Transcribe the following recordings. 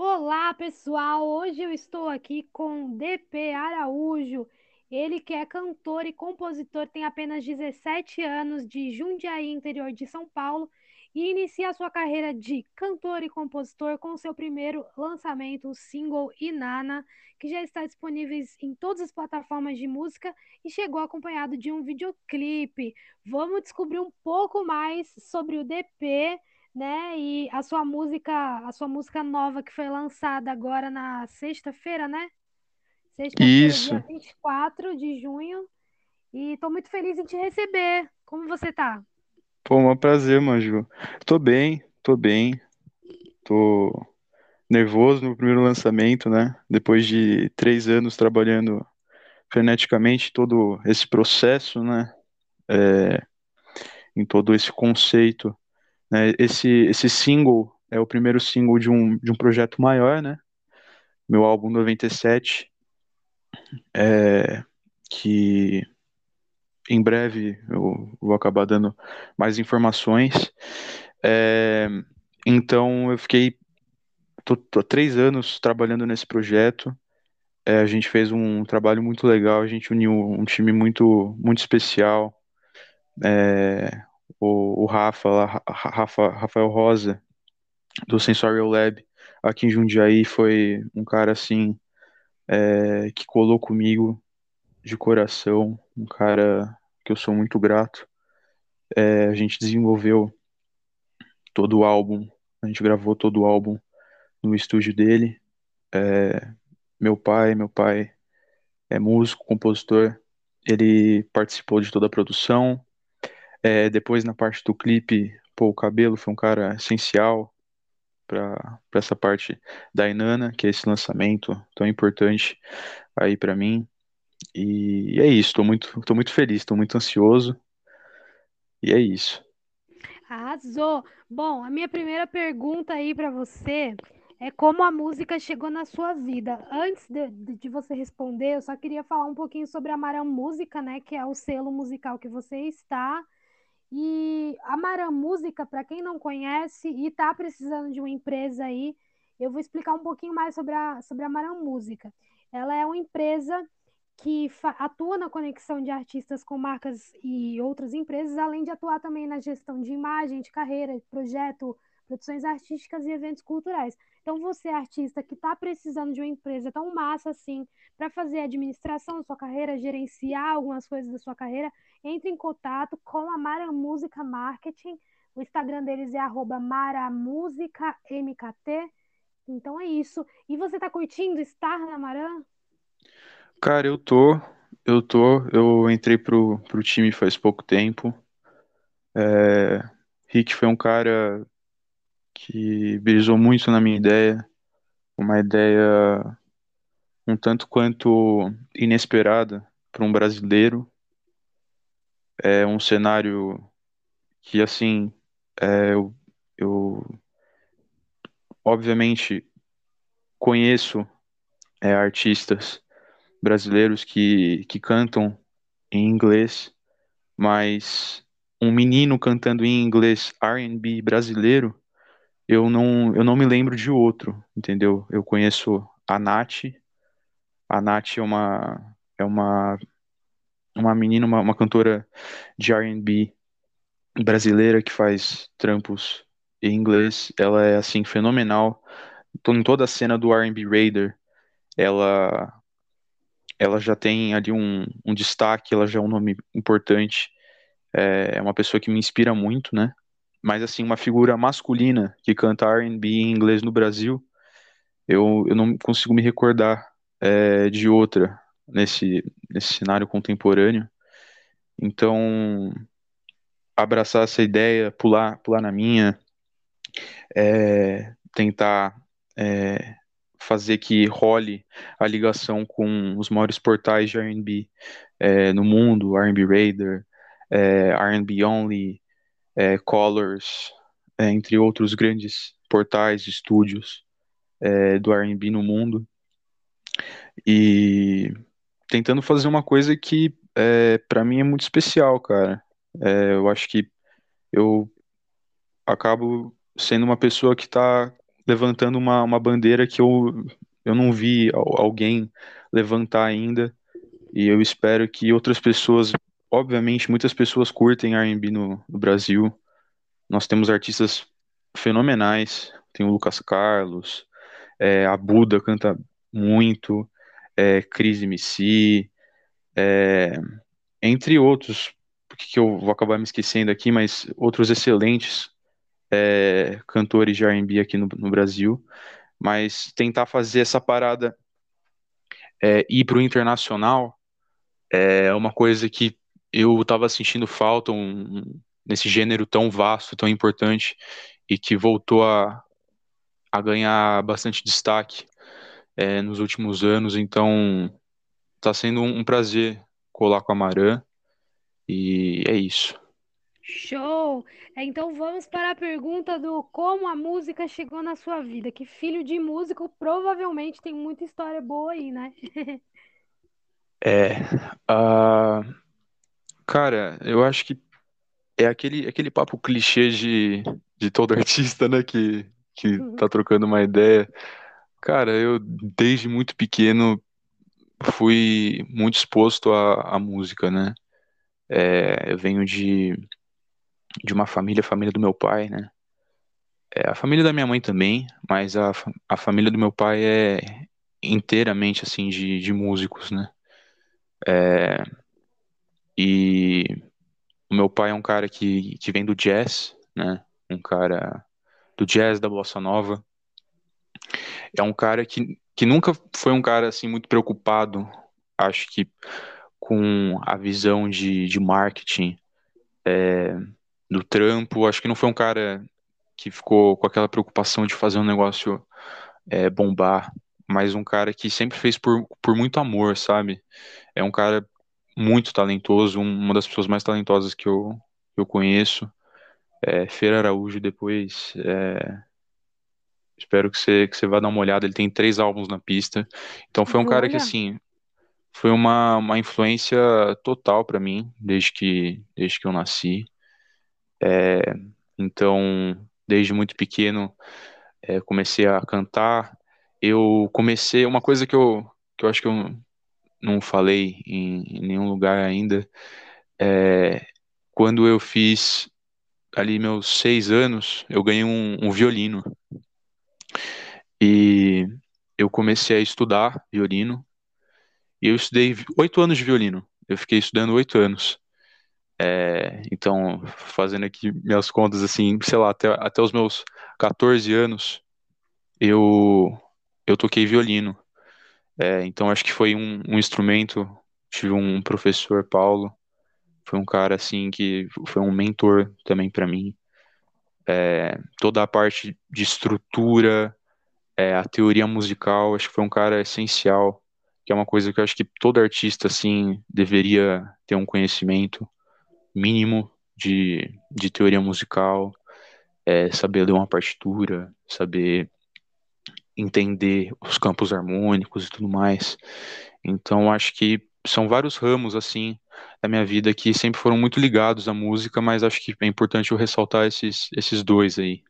Olá, pessoal! Hoje eu estou aqui com DP Araújo. Ele que é cantor e compositor, tem apenas 17 anos, de Jundiaí, interior de São Paulo, e inicia sua carreira de cantor e compositor com seu primeiro lançamento, o single Inana, que já está disponível em todas as plataformas de música e chegou acompanhado de um videoclipe. Vamos descobrir um pouco mais sobre o DP né? E a sua música, a sua música nova que foi lançada agora na sexta-feira, né? Sexta-feira, dia Isso. 24 de junho. E estou muito feliz em te receber. Como você tá? Pô, um prazer, Manju. Tô bem, tô bem. Tô nervoso no primeiro lançamento, né? Depois de três anos trabalhando freneticamente todo esse processo, né? É, em todo esse conceito, né? Esse, esse single é o primeiro single de um, de um projeto maior, né? Meu álbum 97, é, que em breve eu vou acabar dando mais informações. É, então eu fiquei tô, tô há três anos trabalhando nesse projeto. É, a gente fez um trabalho muito legal, a gente uniu um time muito muito especial. É, o, o Rafa, lá, Rafa, Rafael Rosa, do Sensorial Lab, aqui em Jundiaí, foi um cara assim é, que colou comigo de coração, um cara que eu sou muito grato. É, a gente desenvolveu todo o álbum, a gente gravou todo o álbum no estúdio dele. É, meu pai, meu pai é músico, compositor, ele participou de toda a produção. É, depois na parte do clipe, pô, o Cabelo foi um cara essencial para essa parte da Inanna, que é esse lançamento tão importante aí para mim. E é isso, tô muito, tô muito feliz, tô muito ansioso. E é isso. Arrasou! Bom, a minha primeira pergunta aí para você é como a música chegou na sua vida. Antes de, de, você responder, eu só queria falar um pouquinho sobre a Maram Música, né, que é o selo musical que você está. E a Maram Música, para quem não conhece e está precisando de uma empresa aí, eu vou explicar um pouquinho mais sobre a, sobre a Maram Música. Ela é uma empresa que atua na conexão de artistas com marcas e outras empresas, além de atuar também na gestão de imagem, de carreira, de projeto, produções artísticas e eventos culturais. Então, você, artista que está precisando de uma empresa tão massa assim, para fazer administração da sua carreira, gerenciar algumas coisas da sua carreira, entre em contato com a Mara Música Marketing. O Instagram deles é maramusicamkt. Então é isso. E você está curtindo estar na Maran? Cara, eu tô, eu tô, eu entrei pro, pro time faz pouco tempo. É, Rick foi um cara que brisou muito na minha ideia, uma ideia um tanto quanto inesperada para um brasileiro. É um cenário que, assim, é, eu, eu obviamente conheço é, artistas brasileiros que, que cantam em inglês, mas um menino cantando em inglês R&B brasileiro, eu não, eu não me lembro de outro, entendeu? Eu conheço a Nath, a Nath é uma, é uma, uma menina, uma, uma cantora de R&B brasileira que faz trampos em inglês, ela é, assim, fenomenal, em toda a cena do R&B Raider, ela ela já tem ali um, um destaque, ela já é um nome importante, é, é uma pessoa que me inspira muito, né? Mas assim, uma figura masculina que canta R&B em inglês no Brasil, eu, eu não consigo me recordar é, de outra nesse, nesse cenário contemporâneo. Então, abraçar essa ideia, pular, pular na minha, é, tentar é, fazer que role a ligação com os maiores portais de R&B é, no mundo, R&B Raider, é, R&B Only, é, Colors, é, entre outros grandes portais, estúdios é, do R&B no mundo, e tentando fazer uma coisa que é, para mim é muito especial, cara. eu acho que eu acabo sendo uma pessoa que está levantando uma, uma bandeira que eu, eu não vi alguém levantar ainda, e eu espero que outras pessoas, obviamente, muitas pessoas curtem R&B no, no Brasil. Nós temos artistas fenomenais, tem o Lucas Carlos, é, a Buda canta muito, é, Cris MC, é, entre outros, que eu vou acabar me esquecendo aqui, mas outros excelentes é, cantores de R&B aqui no, no, Brasil, mas tentar fazer essa parada é, ir para o internacional é uma coisa que eu estava sentindo falta um, nesse gênero tão vasto, tão importante e que voltou a, a ganhar bastante destaque é, nos últimos anos. Então, está sendo um, um prazer colar com a Maran e é isso. Show! É, então vamos para a pergunta do como a música chegou na sua vida. Que filho de músico provavelmente tem muita história boa aí, né? É, uh, cara, eu acho que é aquele, aquele papo clichê de, de todo artista, né, que, que tá trocando uma ideia. Cara, eu desde muito pequeno fui muito exposto à, à música, né? É, eu venho de, de uma família, a família do meu pai, né? É, a família da minha mãe também, mas a, a família do meu pai é inteiramente, assim, de, de músicos, né? É, e o meu pai é um cara que, que vem do jazz, né? Um cara do jazz, da bossa nova. É um cara que, que nunca foi um cara, assim, muito preocupado, acho que, com a visão de, de marketing é, do trampo. Acho que não foi um cara que ficou com aquela preocupação de fazer um negócio é, bombar, mas um cara que sempre fez por, por muito amor, sabe? É um cara muito talentoso, uma das pessoas mais talentosas que eu, eu conheço. É, Feira Araújo, depois. É, espero que você, que você vá dar uma olhada. Ele tem três álbuns na pista. Então foi um Olha. cara que, assim, foi uma, uma influência total para mim, desde que, desde que eu nasci. É, então, desde muito pequeno, é, comecei a cantar. Eu comecei, uma coisa que eu, que eu acho que eu não falei em, em nenhum lugar ainda, é, quando eu fiz ali meus seis anos, eu ganhei um, um violino. E eu comecei a estudar violino. E eu estudei oito anos de violino. Eu fiquei estudando oito anos. É, então, fazendo aqui minhas contas, assim, sei lá, até, até os meus 14 anos, eu, eu toquei violino. É, então, acho que foi um, um instrumento. Tive um professor, Paulo, foi um cara, assim, que foi um mentor também para mim. É, toda a parte de estrutura, é, a teoria musical, acho que foi um cara essencial, que é uma coisa que eu acho que todo artista, assim, deveria ter um conhecimento mínimo de, de teoria musical, é, saber ler uma partitura, saber entender os campos harmônicos e tudo mais. Então, acho que são vários ramos, assim, da minha vida que sempre foram muito ligados à música, mas acho que é importante eu ressaltar esses, esses dois aí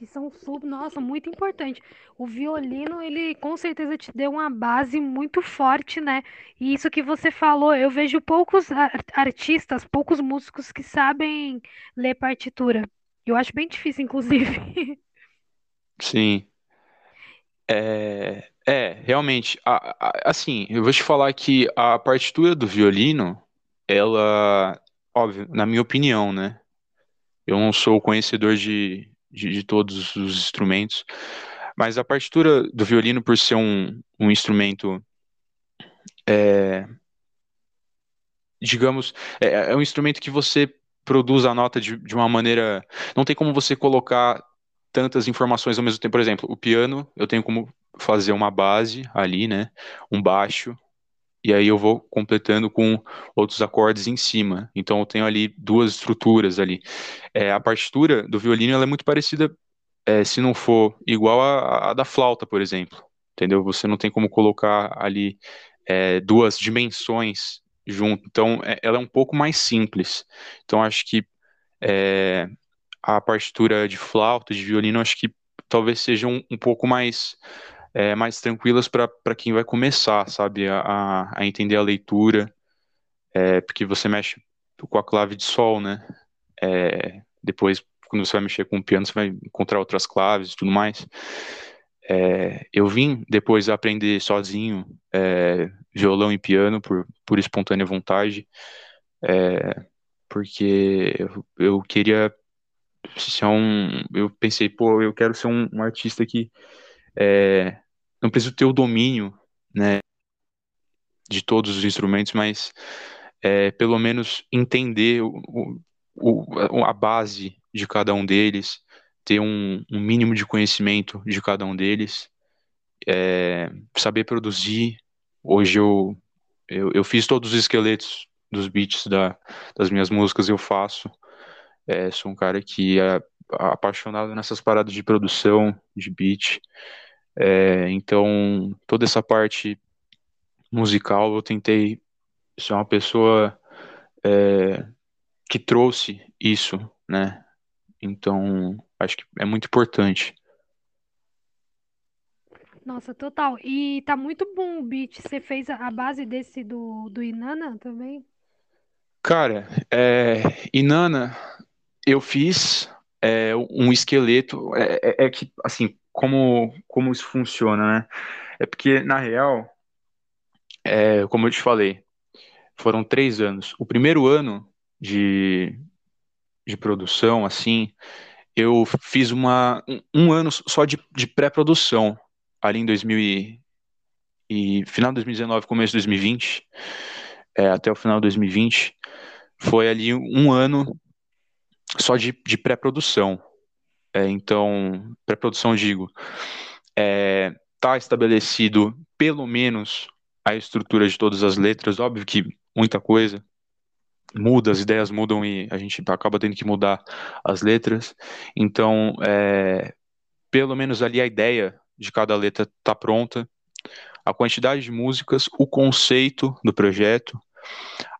que são sub, nossa, muito importante. O violino, ele com certeza te deu uma base muito forte, né? E isso que você falou, eu vejo poucos artistas, poucos músicos que sabem ler partitura. Eu acho bem difícil, inclusive. Sim. É, é realmente, a- a- assim, eu vou te falar que a partitura do violino, ela, óbvio, na minha opinião, né? Eu não sou conhecedor de, de, de todos os instrumentos. Mas a partitura do violino, por ser um, um instrumento, é, digamos, é, é, um instrumento que você produz a nota de, de uma maneira. Não tem como você colocar tantas informações ao mesmo tempo. Por exemplo, o piano, eu tenho como fazer uma base ali, né? Um baixo, e aí eu vou completando com outros acordes em cima. Então eu tenho ali duas estruturas ali. É, a partitura do violino ela é muito parecida, é, se não for igual à, da flauta, por exemplo. Entendeu? Você não tem como colocar ali é, duas dimensões junto. Então é, ela é um pouco mais simples. Então acho que é, a partitura de flauta, de violino, acho que talvez sejam um, pouco mais é, mais tranquilas para quem vai começar, sabe, a, a entender a leitura, é, porque você mexe com a clave de sol, né? É, depois, quando você vai mexer com o piano, você vai encontrar outras claves e tudo mais. É, eu vim depois aprender sozinho é, violão e piano por, por espontânea vontade, é, porque eu, eu, queria ser um. Eu pensei, pô, eu quero ser um, um artista que é, não preciso ter o domínio, né, de todos os instrumentos, mas é, pelo menos entender o, o, a base de cada um deles, ter um, um mínimo de conhecimento de cada um deles, é, saber produzir. Hoje eu, eu, eu, fiz todos os esqueletos dos beats da, das minhas músicas, eu faço. É, sou um cara que é apaixonado nessas paradas de produção, de beat. É, então, toda essa parte musical eu tentei ser uma pessoa é, que trouxe isso, né? Então, acho que é muito importante. Nossa, total. E tá muito bom o beat. Você fez a base desse do, do Inanna também? Cara, é, Inanna, eu fiz é, um esqueleto. É, é, é, que, assim, como, como isso funciona, né? É porque, na real, é, como eu te falei, foram três anos. O primeiro ano de, de produção, assim, eu fiz uma, um, um ano só de, de pré-produção, ali em 2000 e, e, final de 2019, começo de 2020, é, até o final de 2020, foi ali um ano só de, de pré-produção. É, então, pré-produção, digo, é, tá estabelecido pelo menos a estrutura de todas as letras, óbvio que muita coisa muda, as ideias mudam e a gente acaba tendo que mudar as letras. Então, é, pelo menos ali a ideia de cada letra está pronta, a quantidade de músicas, o conceito do projeto,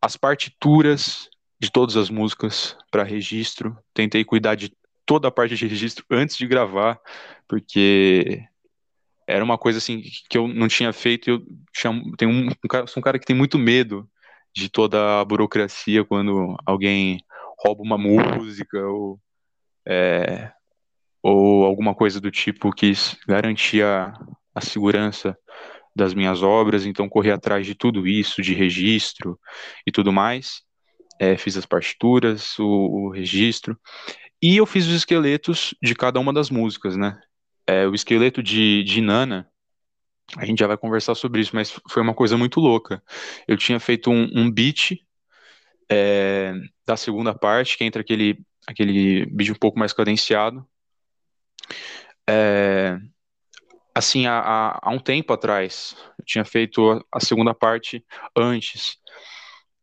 as partituras de todas as músicas para registro. Tentei cuidar de toda a parte de registro antes de gravar, porque era uma coisa assim que eu não tinha feito. Eu tenho um, um cara, sou um cara que tem muito medo de toda a burocracia quando alguém rouba uma música ou, é, ou alguma coisa do tipo que garantia a segurança das minhas obras, então corri atrás de tudo isso, de registro e tudo mais. É, fiz as partituras, o, o, registro, e eu fiz os esqueletos de cada uma das músicas, né? É, o esqueleto de, de Nana, a gente já vai conversar sobre isso, mas foi uma coisa muito louca. Eu tinha feito um, um beat é, da segunda parte, que entra aquele, aquele beat um pouco mais cadenciado. É, assim, há, há, um tempo atrás, eu tinha feito a, a, segunda parte antes.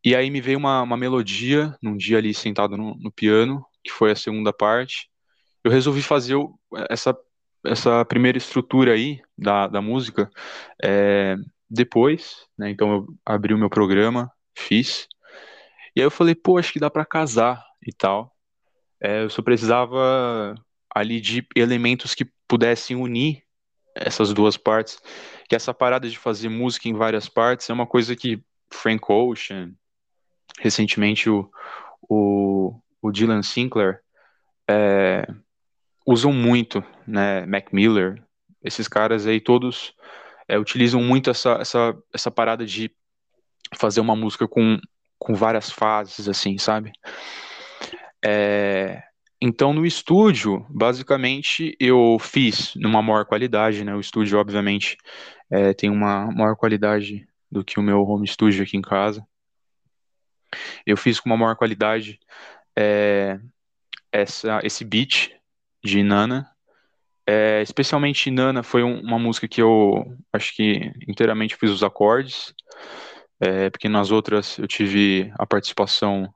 E aí me veio uma, uma melodia, num dia ali sentado no, no piano, que foi a segunda parte. Eu resolvi fazer essa essa primeira estrutura aí da, da música é, depois, né? Então eu abri o meu programa, fiz. E aí eu falei, pô, acho que dá para casar e tal. É, eu só precisava ali de elementos que pudessem unir essas duas partes. Que essa parada de fazer música em várias partes é uma coisa que Frank Ocean, recentemente o, o, o Dylan Sinclair, é, usam muito, né? Mac Miller, esses caras aí todos é, utilizam muito essa, essa, essa parada de fazer uma música com, com várias fases, assim, sabe? É, então, no estúdio, basicamente, eu fiz numa maior qualidade, né? O estúdio, obviamente, é, tem uma maior qualidade do que o meu home studio aqui em casa. Eu fiz com uma maior qualidade é, essa, esse beat de Nana. É, especialmente Nana foi um, uma música que eu acho que inteiramente fiz os acordes, é, porque nas outras eu tive a participação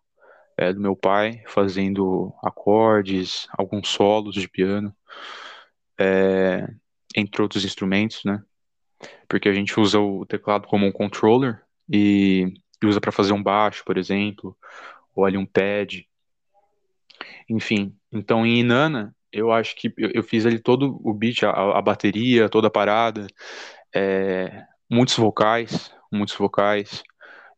do meu pai fazendo acordes, alguns solos de piano, entre outros instrumentos, né? Porque a gente usa o teclado como um controller e, usa para fazer um baixo, por exemplo, ou ali um pad, enfim. Então, em Inanna, eu acho que eu, eu fiz ali todo o beat, a, a bateria, toda a parada, é, muitos vocais, muitos vocais,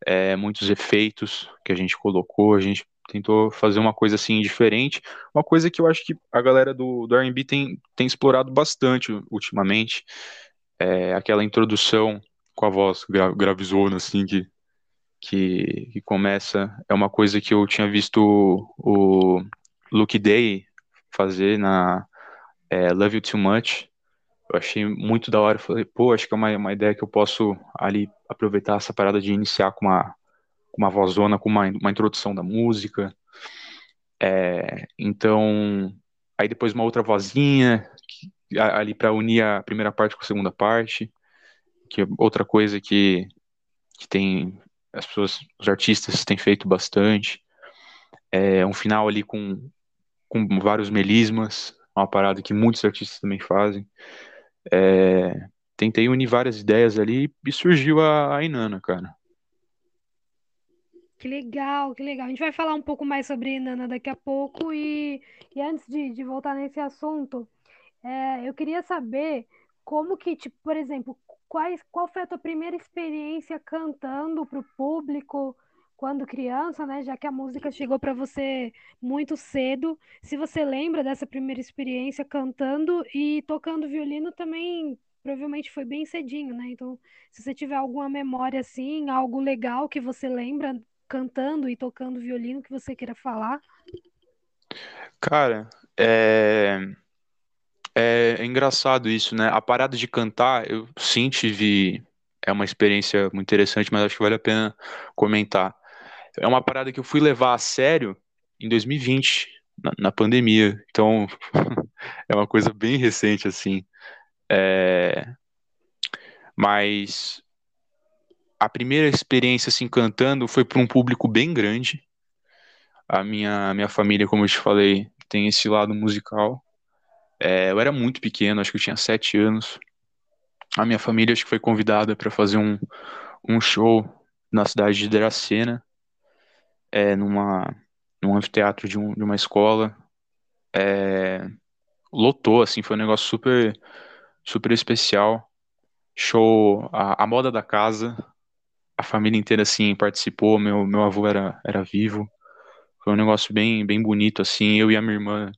é, muitos efeitos que a gente colocou, a gente tentou fazer uma coisa assim diferente, uma coisa que eu acho que a galera do, do R&B tem, tem explorado bastante ultimamente, é aquela introdução com a voz gra, gravizona, assim, que, que, que, começa, é uma coisa que eu tinha visto o, o Luke Day fazer na é, Love You Too Much, eu achei muito da hora, falei, pô, acho que é uma, uma ideia que eu posso ali aproveitar essa parada de iniciar com uma, com uma vozona, com uma, uma introdução da música, é, então, aí depois uma outra vozinha, que, ali para unir a primeira parte com a segunda parte, que é outra coisa que, que tem as pessoas, os artistas têm feito bastante. É um final ali com, com vários melismas, uma parada que muitos artistas também fazem. É, tentei unir várias ideias ali e surgiu a, a cara. Que legal, que legal. A gente vai falar um pouco mais sobre Inanna daqui a pouco e, e antes de, de voltar nesse assunto, é, eu queria saber como que, tipo, por exemplo, quais, qual foi a tua primeira experiência cantando para o público quando criança, né? Já que a música chegou para você muito cedo. Se você lembra dessa primeira experiência cantando e tocando violino também, provavelmente foi bem cedinho, né? Então, se você tiver alguma memória assim, algo legal que você lembra cantando e tocando violino que você queira falar. Cara, é é, é engraçado isso, né? A parada de cantar, eu sim tive. É uma experiência muito interessante, mas acho que vale a pena comentar. É uma parada que eu fui levar a sério em 2020, na, na pandemia. Então, é uma coisa bem recente, assim. É... Mas a primeira experiência, assim, cantando foi para um público bem grande. A minha, minha família, como eu te falei, tem esse lado musical. É, eu era muito pequeno, acho que eu tinha sete anos. A minha família acho que foi convidada para fazer um, um show na cidade de Dracena, é, numa, num anfiteatro de, um, de uma escola. É, lotou, assim, foi um negócio super, super especial. Show, a, a moda da casa, a família inteira, assim, participou. Meu, meu avô era, era vivo. Foi um negócio bem, bem bonito, assim. Eu e a minha irmã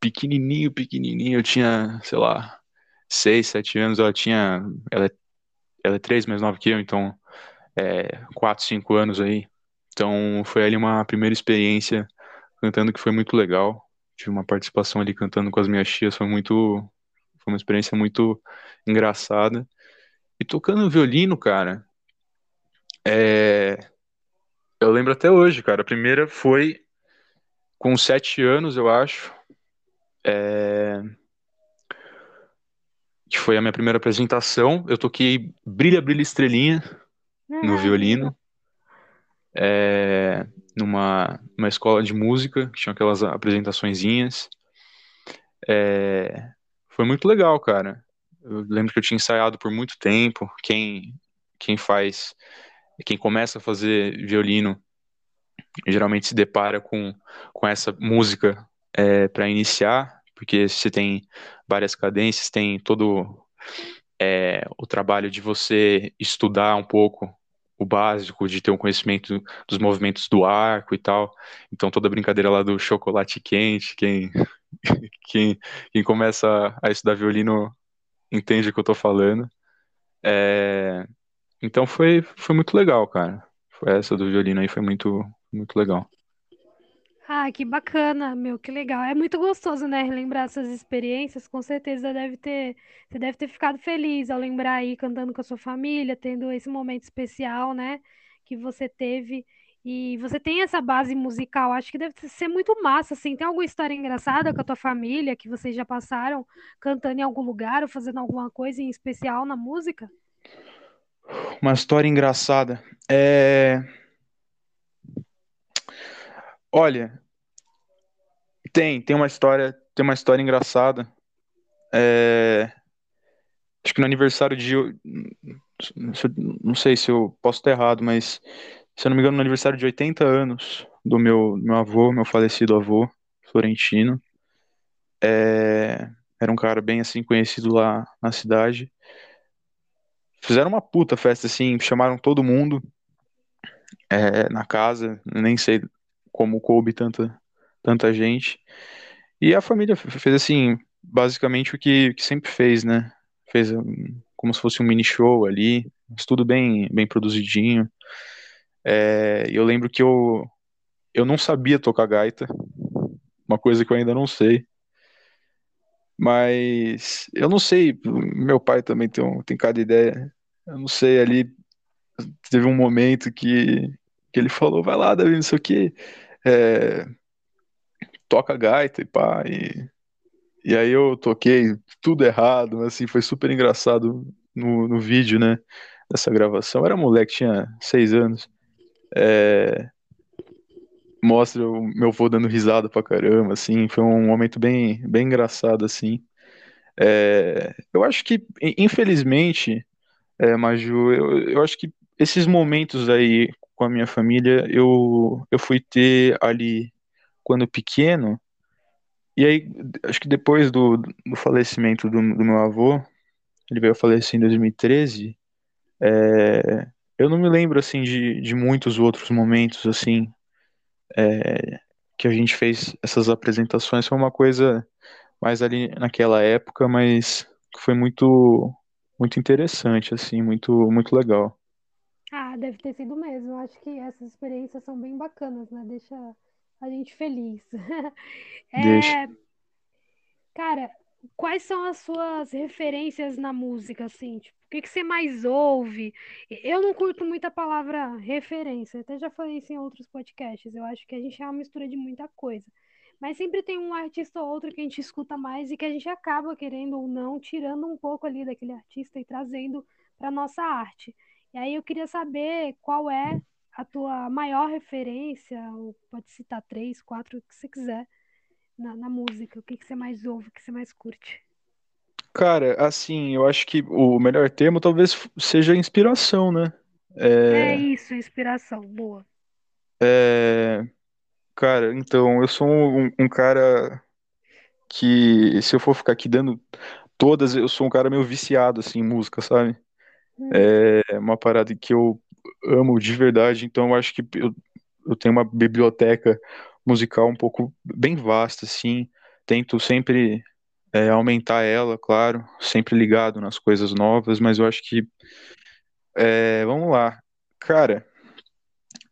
pequenininho, pequenininho. Eu tinha, sei lá, seis, sete anos. Ela tinha, ela é, ela é três mais nova que eu, então é, quatro, cinco anos aí. Então foi ali uma primeira experiência cantando que foi muito legal. Tive uma participação ali cantando com as minhas tias, foi muito, foi uma experiência muito engraçada. E tocando violino, cara, é... eu lembro até hoje, cara. A primeira foi com sete anos, eu acho. É... Que foi a minha primeira apresentação. Eu toquei Brilha, Brilha Estrelinha no violino. É... Numa, numa escola de música, que tinha aquelas apresentaçõezinhas. É... Foi muito legal, cara. Eu lembro que eu tinha ensaiado por muito tempo. Quem, quem faz, quem começa a fazer violino, geralmente se depara com, com essa música é, para iniciar, porque você tem várias cadências, tem todo é, o trabalho de você estudar um pouco o básico, de ter um conhecimento dos movimentos do arco e tal. Então toda a brincadeira lá do chocolate quente, quem, quem, quem começa a estudar violino entende o que eu tô falando. É, então foi, foi muito legal, cara. Essa do violino aí, foi muito, muito legal. Ah, que bacana, meu, que legal. É muito gostoso, né, relembrar essas experiências. Com certeza deve ter, você deve ter ficado feliz ao lembrar aí cantando com a sua família, tendo esse momento especial, né, que você teve. E você tem essa base musical, acho que deve ser muito massa, assim. Tem alguma história engraçada com a tua família que vocês já passaram cantando em algum lugar ou fazendo alguma coisa em especial na música? Uma história engraçada. É... Olha, tem, tem uma história, tem uma história engraçada. É, acho que no aniversário de, não sei se eu posso estar errado, mas se eu não me engano, no aniversário de 80 anos do meu, meu avô, meu falecido avô, Florentino. É, era um cara bem assim conhecido lá na cidade. Fizeram uma puta festa assim, chamaram todo mundo é, na casa, nem sei como coube tanta, tanta gente. E a família fez assim, basicamente o que, que sempre fez, né? Fez um, como se fosse um mini show ali, mas tudo bem, bem produzidinho. É, eu lembro que eu, eu não sabia tocar gaita, uma coisa que eu ainda não sei. Mas eu não sei, meu pai também tem, tem cada ideia. Eu não sei, ali teve um momento que, que ele falou, vai lá, Davi, não sei o que, é, toca gaita e pá, e, e aí eu toquei tudo errado, assim, foi super engraçado no, no vídeo, né, dessa gravação. Era moleque, tinha seis anos. É, mostra o meu avô dando risada pra caramba, assim, foi um momento bem, bem engraçado, assim. É, eu acho que, infelizmente, é, Maju, eu, eu acho que esses momentos aí com a minha família, eu, eu fui ter ali quando pequeno, e aí, acho que depois do, do falecimento do, do meu avô, ele veio a falecer em 2013, é, eu não me lembro, assim, de, de muitos outros momentos, assim, é, que a gente fez essas apresentações, foi uma coisa mais ali naquela época, mas foi muito, muito interessante, assim, muito, muito legal. Ah, deve ter sido mesmo. Acho que essas experiências são bem bacanas, né? Deixa a gente feliz. Deixa. É, cara, quais são as suas referências na música, assim? Tipo, o que que você mais ouve? Eu não curto muito a palavra referência, até já falei isso em outros podcasts. Eu acho que a gente é uma mistura de muita coisa. Mas sempre tem um artista ou outro que a gente escuta mais e que a gente acaba querendo ou não tirando um pouco ali daquele artista e trazendo para nossa arte. E aí eu queria saber qual é a tua maior referência, ou pode citar três, quatro, o que você quiser, na, na música. O que, que você mais ouve, o que você mais curte? Cara, assim, eu acho que o melhor termo talvez seja inspiração, né? É É, isso, inspiração. Boa. é, cara, então, eu sou um, um cara que, se eu for ficar aqui dando todas, eu sou um cara meio viciado, assim, em música, sabe? É uma parada que eu amo de verdade, então eu acho que eu, eu tenho uma biblioteca musical um pouco bem vasta, assim. Tento sempre é, aumentar ela, claro, sempre ligado nas coisas novas, mas eu acho que, é, vamos lá. Cara,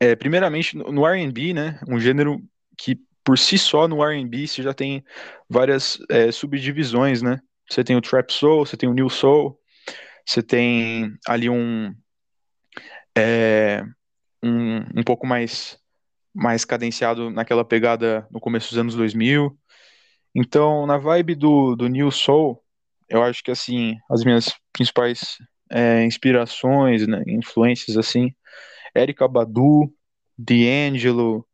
é, primeiramente no no R&B, né, um gênero que por si só no R&B você já tem várias é, subdivisões, né? Você tem o Trap Soul, você tem o New Soul, você tem ali um, é, um, um pouco mais, mais cadenciado naquela pegada no começo dos anos 2000. Então, na vibe do, do New Soul, eu acho que, assim, as minhas principais é, inspirações, né, influências, assim, Erykah Badu, D'Angelo,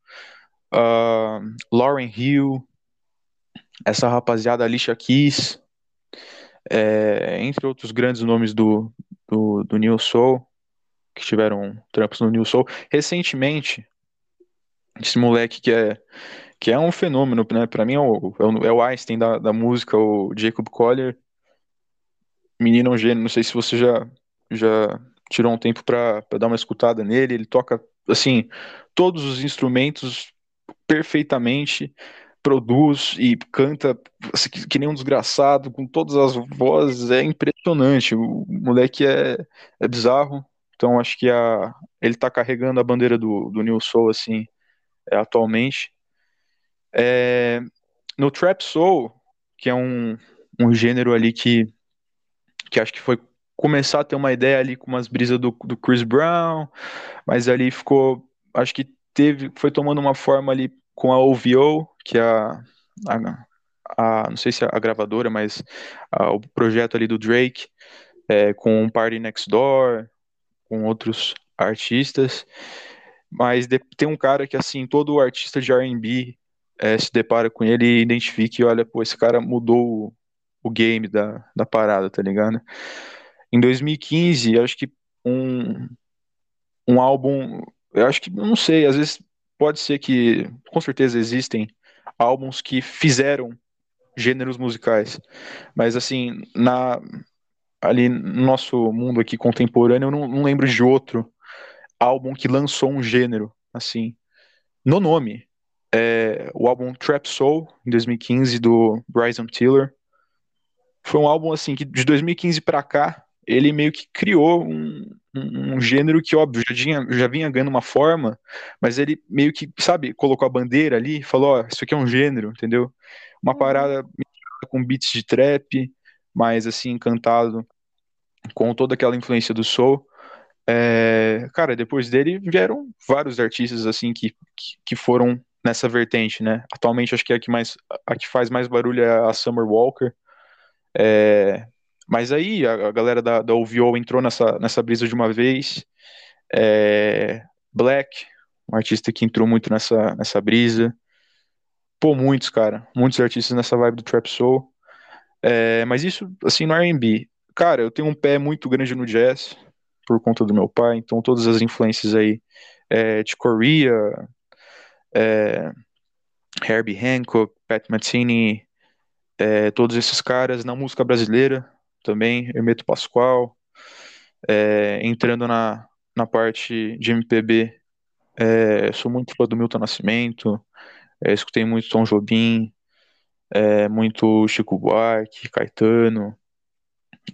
uh, Lauryn Hill, essa rapaziada Alicia Keys, é, entre outros grandes nomes do, do, do New Soul, que tiveram trampos no New Soul. Recentemente, esse moleque que é, que é um fenômeno, né? Pra mim é o, é o, é o Einstein da, da música, o Jacob Collier. Menino é gênio, não sei se você já, já tirou um tempo pra dar uma escutada nele. Ele toca, assim, todos os instrumentos perfeitamente, produz e canta assim, que, que nem um desgraçado, com todas as vozes, é impressionante. O moleque é, é bizarro. Então acho que a, ele tá carregando a bandeira do, do New Soul, assim, é, atualmente. É, no Trap Soul, que é um, um gênero ali que, que acho que foi começar a ter uma ideia ali com umas brisas do, do Chris Brown, mas ali ficou, acho que teve, foi tomando uma forma ali com a OVO, que a, a, a não sei se é a gravadora, mas a, o projeto ali do Drake, é, com Party Next Door, com outros artistas, mas de- tem um cara que, assim, todo artista de R&B é, se depara com ele e identifica e olha, pô, esse cara mudou o, o game da, da parada, tá ligado? Em 2015, acho que um, um álbum, eu acho que, não sei, às vezes pode ser que, com certeza existem álbuns que fizeram gêneros musicais. Mas assim, na ali no nosso mundo aqui contemporâneo, eu não, não lembro de outro álbum que lançou um gênero assim no nome. É, o álbum Trap Soul em 2015 do Bryson Tiller foi um álbum assim que de 2015 para cá ele meio que criou um, um, um, gênero que óbvio já, tinha, já vinha ganhando uma forma, mas ele meio que sabe colocou a bandeira ali, falou, ó, isso aqui é um gênero, entendeu? Uma uhum. parada com beats de trap, mas assim cantado com toda aquela influência do soul. É, cara, depois dele vieram vários artistas assim que, que, que, foram nessa vertente, né? Atualmente acho que a que mais a que faz mais barulho é a Summer Walker. É, mas aí a, a, galera da, da OVO entrou nessa, nessa brisa de uma vez. É, Black, um artista que entrou muito nessa, nessa brisa. Pô, muitos, cara. Muitos artistas nessa vibe do Trap Soul. É, mas isso, assim, no R&B. Cara, eu tenho um pé muito grande no jazz, por conta do meu pai, então todas as influências aí é, de Korea, é, Herbie Hancock, Pat Metheny, é, todos esses caras na música brasileira também, Hermeto Pascoal, é, entrando na, na parte de MPB, é, sou muito fã do Milton Nascimento, é, escutei muito Tom Jobim, é, muito Chico Buarque, Caetano.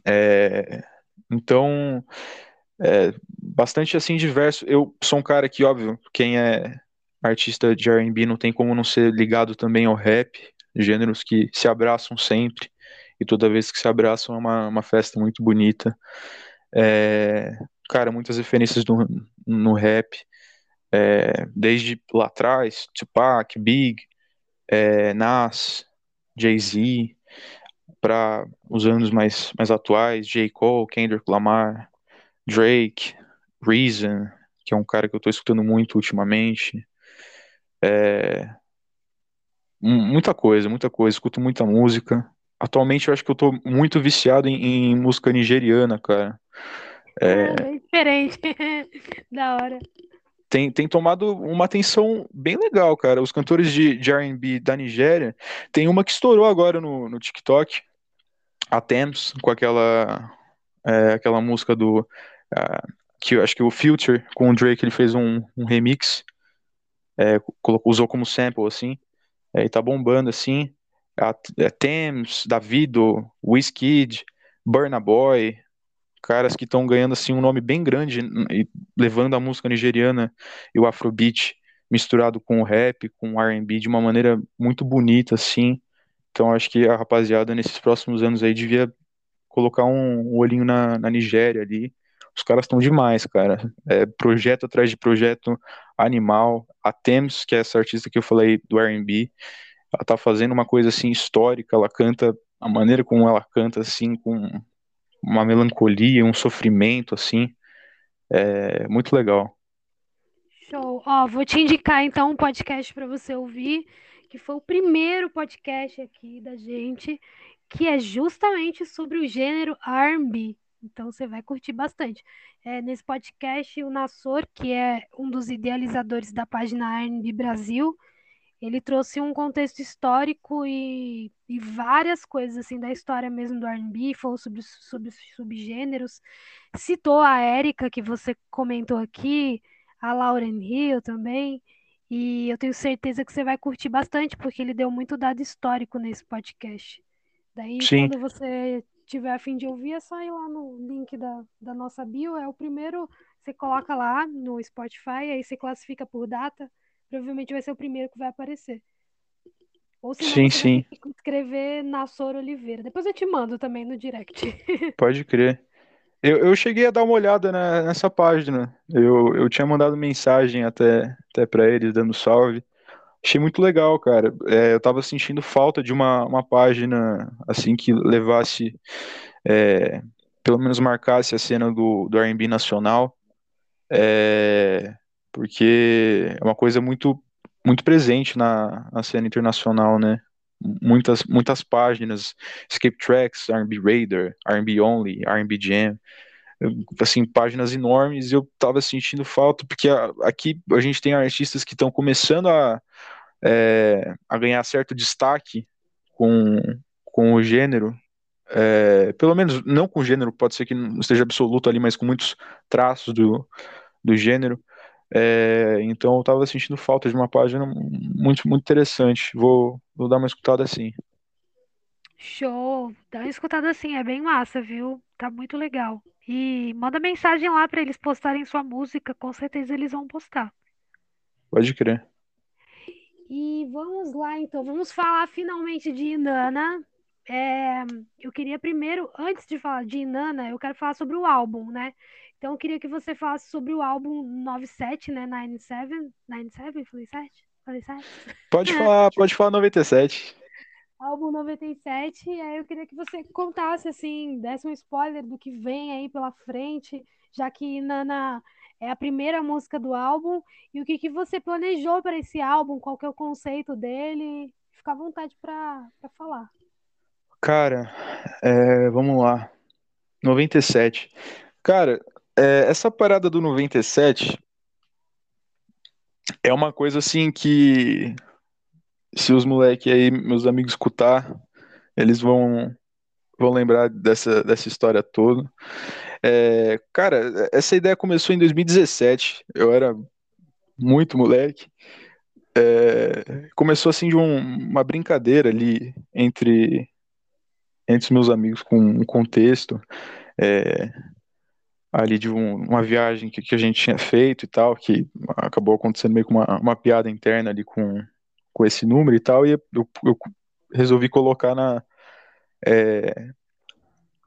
É, então, é, bastante assim diverso. Eu sou um cara que, óbvio, quem é artista de R&B não tem como não ser ligado também ao rap, gêneros que se abraçam sempre e toda vez que se abraçam é uma, uma festa muito bonita. É, cara, muitas referências no, no rap, é, desde lá atrás, Tupac, Big, é, Nas, Jay-Z, para os anos mais, mais atuais, J. Cole, Kendrick Lamar, Drake, Reason, que é um cara que eu estou escutando muito ultimamente. É, muita coisa, muita coisa, escuto muita música. Atualmente eu acho que eu estou muito viciado em, em, música nigeriana, cara. É, é diferente. da hora tem, tem tomado uma atenção bem legal, cara. Os cantores de, de RB da Nigéria, tem uma que estourou agora no, no TikTok, a Thames, com aquela, é, aquela música do. Uh, que eu acho que o Future com o Drake ele fez um, um remix, é, colocou, usou como sample assim, é, e tá bombando assim. A, é, Thames, Davido, Wizkid, Burna Boy, caras que estão ganhando assim um nome bem grande e levando a música nigeriana e o afrobeat misturado com o rap, com o R&B de uma maneira muito bonita assim. Então acho que a rapaziada nesses próximos anos aí devia colocar um, um olhinho na, na Nigéria ali. Os caras estão demais, cara. É, projeto atrás de projeto animal. A Thames, que é essa artista que eu falei do R&B, ela tá fazendo uma coisa assim histórica. Ela canta a maneira como ela canta assim com uma melancolia, um sofrimento, assim. É muito legal. Show. Ó, vou te indicar então um podcast para você ouvir, que foi o primeiro podcast aqui da gente, que é justamente sobre o gênero R&B. Então você vai curtir bastante. É, nesse podcast, o Nassor, que é um dos idealizadores da página R&B Brasil, ele trouxe um contexto histórico e, e várias coisas assim da história mesmo do R&B, falou sobre, sobre subgêneros, citou a Érica que você comentou aqui, a Lauren Hill também, e eu tenho certeza que você vai curtir bastante porque ele deu muito dado histórico nesse podcast. Daí Sim. quando você tiver a fim de ouvir, é só ir lá no link da, da nossa bio, é o primeiro, você coloca lá no Spotify, aí você classifica por data provavelmente vai ser o primeiro que vai aparecer. Ou se sim, sim. escrever Nassor Oliveira. Depois eu te mando também no direct. Pode crer. Eu, eu cheguei a dar uma olhada na, nessa página. Eu, eu tinha mandado mensagem até, até para eles, dando salve. Achei muito legal, cara. É, eu tava sentindo falta de uma, uma página assim que levasse, é, pelo menos marcasse a cena do, do R&B nacional. É, porque é uma coisa muito muito presente na, na cena internacional, né? Muitas muitas páginas, Escape Tracks, R&B Raider, R&B Only, R&B Jam, assim, páginas enormes, e eu tava sentindo falta, porque a, aqui a gente tem artistas que estão começando a, é, a ganhar certo destaque com, com o gênero, é, pelo menos não com o gênero, pode ser que não esteja absoluto ali, mas com muitos traços do, do gênero. É, então eu estava sentindo falta de uma página muito, muito interessante. Vou, vou dar uma escutada assim. Show! Dá uma escutada assim, é bem massa, viu? Tá muito legal. E manda mensagem lá para eles postarem sua música, com certeza eles vão postar. Pode crer. E vamos lá, então, vamos falar finalmente de Inanna. É, eu queria primeiro, antes de falar de Inanna, eu quero falar sobre o álbum, né? Então, eu queria que você falasse sobre o álbum 97, né? 97? 97? Falei 7? Falei 7? Pode falar, pode falar 97. Álbum 97, e aí eu queria que você contasse, assim, desse um spoiler do que vem aí pela frente, já que Nana é a primeira música do álbum, e o que, que você planejou para esse álbum, qual que é o conceito dele, fica à vontade para falar. Cara, é, vamos lá. 97. Cara, é, essa parada do 97 é uma coisa assim que se os moleques aí, meus amigos, escutar, eles vão, vão lembrar dessa, dessa história toda. É, cara, essa ideia começou em 2017. Eu era muito moleque. É, começou assim de um, uma brincadeira ali entre entre os meus amigos com um contexto é, ali de um, uma viagem que, que, a gente tinha feito e tal, que acabou acontecendo meio com uma, uma piada interna ali com, com esse número e tal, e eu, eu resolvi colocar na, é,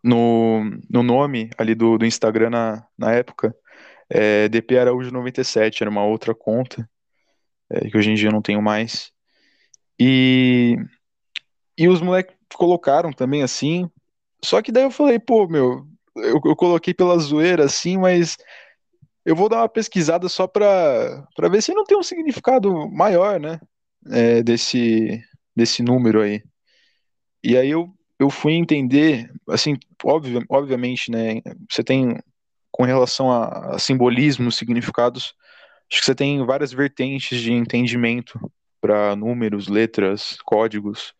no, no nome ali do, do Instagram na, na época, é, DP Araújo 97, era uma outra conta, é, que hoje em dia eu não tenho mais. E, e os moleques colocaram também assim, só que daí eu falei, pô, meu, eu, eu coloquei pela zoeira assim, mas eu vou dar uma pesquisada só pra ver se não tem um significado maior, né? é, desse, desse número aí. E aí eu, eu fui entender, assim, óbvio, obviamente, né, você tem, com relação a, a simbolismo, significados, acho que você tem várias vertentes de entendimento para números, letras, códigos.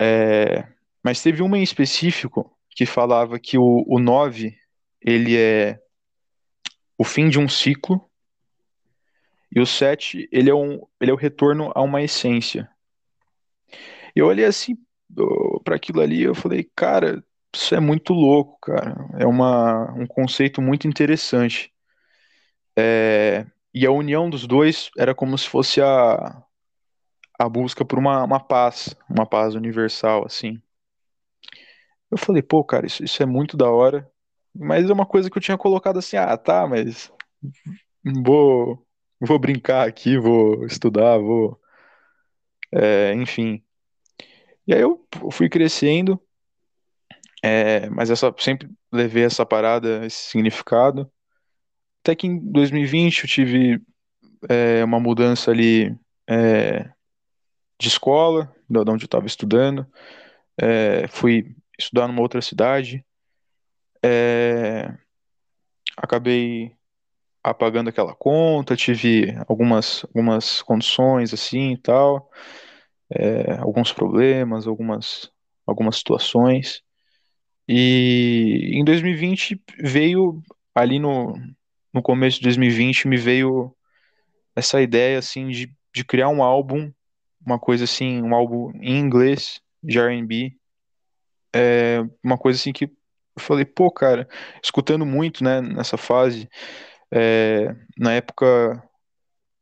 É, mas teve uma em específico que falava que o, o 9, ele é o fim de um ciclo, e o 7, ele é, um, ele é o retorno a uma essência. Eu olhei assim para aquilo ali eu falei, cara, isso é muito louco, cara. É uma, um conceito muito interessante. É, e a união dos dois era como se fosse a, a busca por uma, uma paz, uma paz universal, assim. Eu falei, pô, cara, isso, isso é muito da hora. Mas é uma coisa que eu tinha colocado assim, ah, tá, mas vou, vou brincar aqui, vou estudar, vou. É, enfim. E aí eu fui crescendo, é, mas essa, sempre levei essa parada, esse significado. Até que em 2020 eu tive é, uma mudança ali é, de escola, de onde eu estava estudando. É, fui estudar numa outra cidade. É, acabei apagando aquela conta, tive algumas, algumas condições assim e tal, é, alguns problemas, algumas, algumas situações. E em 2020 veio, ali no, no começo de 2020, me veio essa ideia assim de, de criar um álbum, uma coisa assim, um álbum em inglês de R&B, é, uma coisa assim que eu falei, pô, cara, escutando muito, né, nessa fase, é, na época,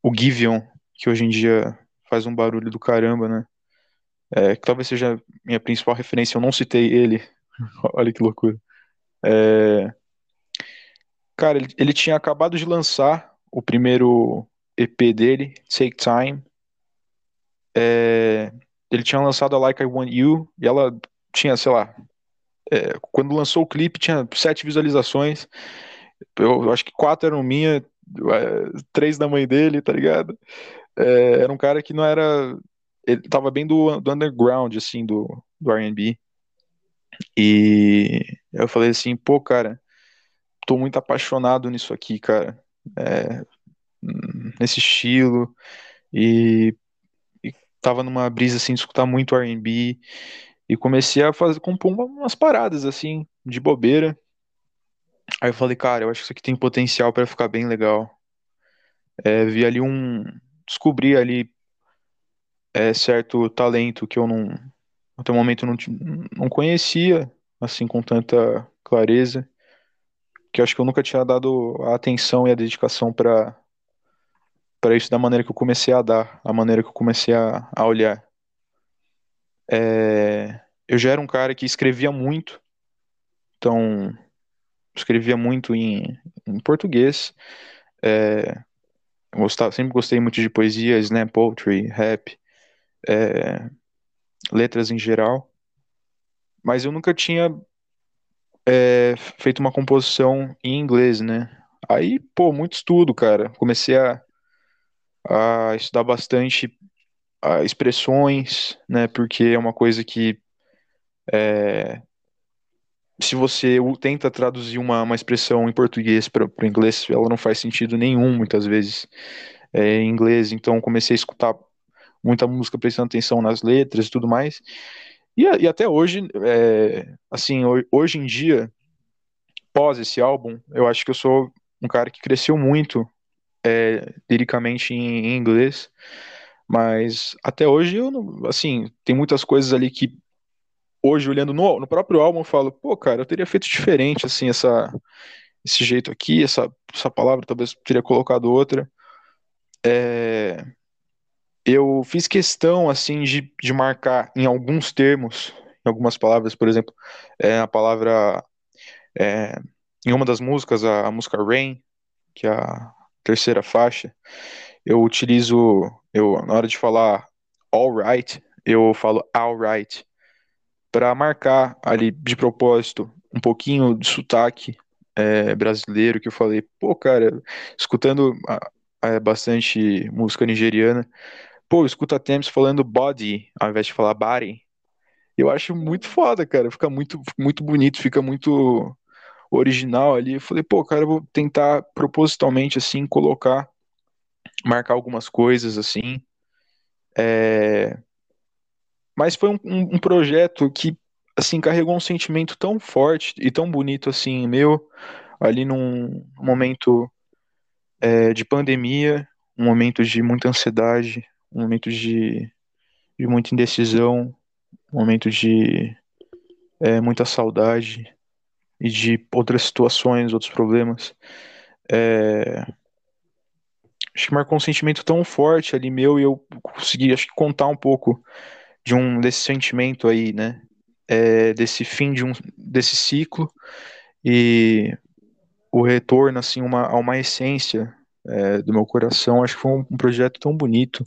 o Giveon, que hoje em dia faz um barulho do caramba, né? É, que talvez seja minha principal referência, eu não citei ele. Olha que loucura. É, cara, ele, ele, tinha acabado de lançar o primeiro EP dele, Take Time. É, ele tinha lançado a Like I Want You e ela tinha, sei lá, é, quando lançou o clipe tinha sete visualizações eu, eu acho que quatro eram minha, é, três da mãe dele, tá ligado? É, era um cara que não era. Ele tava bem do, do underground, assim, do, do RB. E eu falei assim, pô, cara, tô muito apaixonado nisso aqui, cara. É, nesse estilo. E tava numa brisa assim de escutar muito R&B e comecei a fazer compor umas paradas assim de bobeira. Aí eu falei, cara, eu acho que isso aqui tem potencial para ficar bem legal. É, vi ali um, descobri ali é, certo talento que eu não até o momento não, não conhecia assim com tanta clareza, que eu acho que eu nunca tinha dado a atenção e a dedicação para para isso da maneira que eu comecei a dar, a maneira que eu comecei a, a olhar. É, eu já era um cara que escrevia muito, então escrevia muito em, em português. É, gostava, sempre gostei muito de poesia, slam poetry, rap, é, letras em geral, mas eu nunca tinha é, feito uma composição em inglês, né? Aí, pô, muito estudo, cara. Comecei a, a estudar bastante a expressões, né? Porque é uma coisa que é, se você tenta traduzir uma, uma expressão em português para o inglês, ela não faz sentido nenhum, muitas vezes, é, em inglês. Então, comecei a escutar muita música prestando atenção nas letras e tudo mais. E, e até hoje, é, assim, hoje em dia, pós esse álbum, eu acho que eu sou um cara que cresceu muito é, liricamente em, em, inglês, mas até hoje eu não, assim, tem muitas coisas ali que hoje olhando no, no próprio álbum eu falo, pô, cara, eu teria feito diferente, assim, essa esse jeito aqui, essa, essa palavra talvez teria colocado outra. É, eu fiz questão, assim, de, de marcar em alguns termos, em algumas palavras, por exemplo, é, a palavra, é, em uma das músicas, a, a música Rain, que é a terceira faixa, eu utilizo, eu, na hora de falar alright, eu falo alright, para marcar ali de propósito um pouquinho de sotaque é, brasileiro, que eu falei, pô, cara, escutando é, bastante música nigeriana, pô, escuta Thames falando body ao invés de falar body. Eu acho muito foda, cara. Fica muito, muito bonito, fica muito original ali. Eu falei, pô, cara, eu vou tentar propositalmente, assim, colocar, marcar algumas coisas, assim. É... Mas foi um, um, um projeto que, assim, carregou um sentimento tão forte e tão bonito, assim, meu, ali num momento é, de pandemia, um momento de muita ansiedade, um momento de, de muita indecisão, um momento de é, muita saudade e de outras situações, outros problemas. É, acho que marcou um sentimento tão forte ali meu e eu consegui, acho que, contar um pouco de um desse sentimento aí, né? É, desse fim de um desse ciclo e o retorno assim uma, a uma essência é, do meu coração. Acho que foi um, um, projeto tão bonito,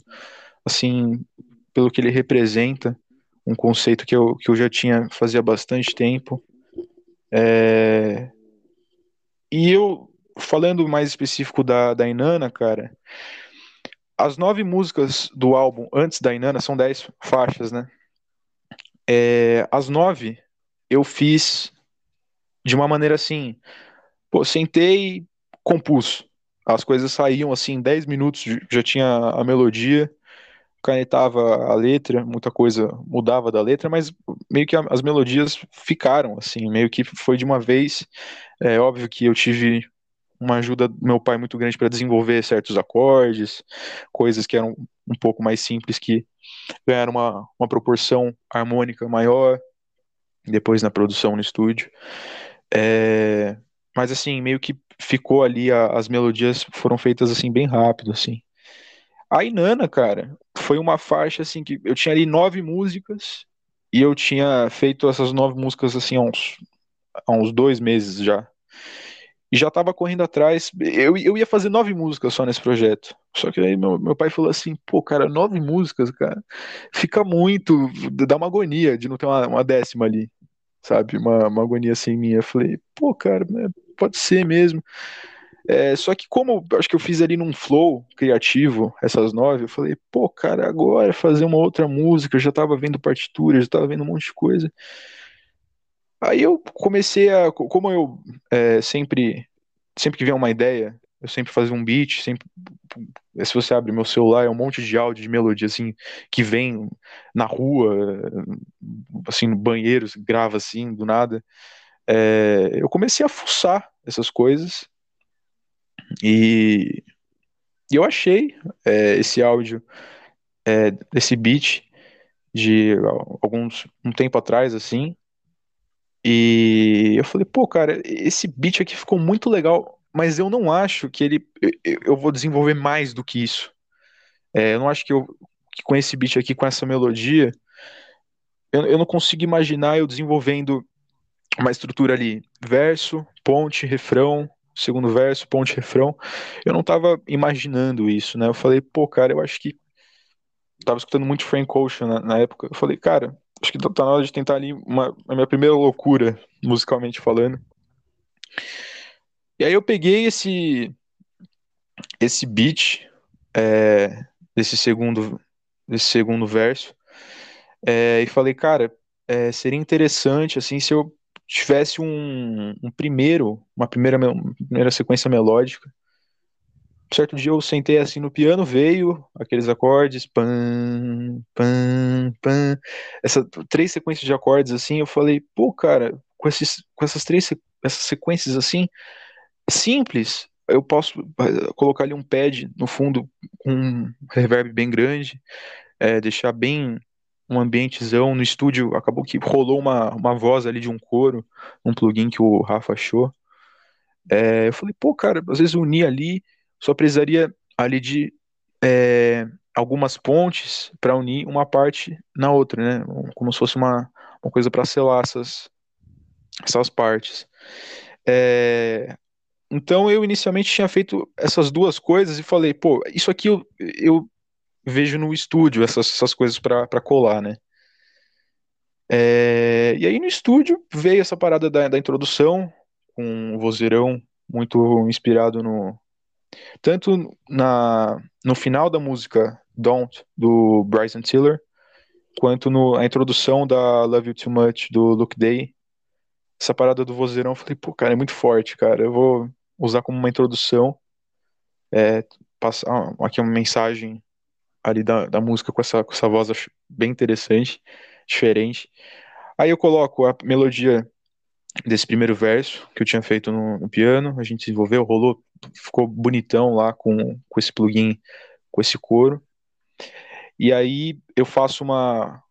assim, pelo que ele representa, um conceito que eu, que eu já tinha fazia bastante tempo. É... E eu, falando mais específico da, da Inanna, cara, as nove músicas do álbum antes da Inanna são dez faixas, né? É, as nove eu fiz de uma maneira assim, pô, sentei, compus. As coisas saíam assim, em 10 minutos já tinha a melodia, canetava a letra, muita coisa mudava da letra, mas meio que as melodias ficaram assim, meio que foi de uma vez. É óbvio que eu tive uma ajuda do meu pai muito grande para desenvolver certos acordes, coisas que eram um pouco mais simples que ganharam uma, uma proporção harmônica maior depois na produção no estúdio. É, mas assim, meio que ficou ali, a, as melodias foram feitas assim bem rápido, assim. A Inana, cara, foi uma faixa assim que eu tinha ali nove músicas e eu tinha feito essas nove músicas assim há uns, há uns dois meses já. E já tava correndo atrás. Eu, eu ia fazer nove músicas só nesse projeto. Só que aí meu, meu pai falou assim: pô, cara, nove músicas, cara, fica muito. dá uma agonia de não ter uma, uma décima ali, sabe? Uma, uma agonia assim minha. Eu falei: pô, cara, né, pode ser mesmo. É, só que como acho que eu fiz ali num flow criativo essas nove, eu falei, pô, cara, agora fazer uma outra música, eu já tava vendo partitura, já tava vendo um monte de coisa. Aí eu comecei a, como eu é, sempre, sempre que vem uma ideia, eu sempre fazia um beat, sempre. Se você abre meu celular, é um monte de áudio de melodia, assim, que vem na rua, assim, no banheiro, grava assim, do nada. É, eu comecei a fuçar essas coisas e, e eu achei é, esse áudio, é, esse beat de alguns um tempo atrás, assim, e eu falei, pô, cara, esse beat aqui ficou muito legal, mas eu não acho que ele. Eu, eu vou desenvolver mais do que isso. É, eu não acho que, eu, que com esse beat aqui, com essa melodia, eu, eu não consigo imaginar eu desenvolvendo uma estrutura ali: verso, ponte, refrão, segundo verso, ponte, refrão. Eu não tava imaginando isso, né? Eu falei, pô, cara, eu acho que. tava escutando muito Frank Ocean na, na época. Eu falei, cara, acho que tá, tá na hora de tentar ali uma, a minha primeira loucura, musicalmente falando. E aí eu peguei esse esse beat é, desse segundo desse segundo verso é, e falei, cara, é, seria interessante assim se eu tivesse um, um primeiro uma primeira uma primeira sequência melódica certo dia eu sentei assim no piano, veio aqueles acordes, pam, pam, pam, essa três sequências de acordes assim, eu falei, pô, cara, com esses, com essas três essas sequências assim, simples, eu posso eh, colocar ali um pad no fundo com um reverb bem grande, é, deixar bem um ambientezão no estúdio, acabou que rolou uma, uma voz ali de um coro, um plugin que o Rafa achou. É, eu falei, pô, cara, às vezes unir ali só precisaria ali de é, algumas pontes para unir uma parte na outra, né? Como se fosse uma, uma coisa para selar essas, essas partes. É, então eu inicialmente tinha feito essas duas coisas e falei, pô, isso aqui eu, eu vejo no estúdio, essas, essas coisas para colar, né? É, e aí no estúdio veio essa parada da, da introdução, com um vozeirão muito inspirado no, tanto na, no final da música Don't, do Bryson Tiller, quanto no, a introdução da Love You Too Much, do Luke Day. Essa parada do vozeirão, eu falei, pô, cara, é muito forte, cara. Eu vou usar como uma introdução, é, passar aqui uma mensagem ali da, da música com essa, com essa voz bem interessante, diferente. Aí eu coloco a melodia desse primeiro verso que eu tinha feito no, no piano, a gente desenvolveu, rolou ficou bonitão lá com, com esse plugin, com esse coro. E aí eu faço uma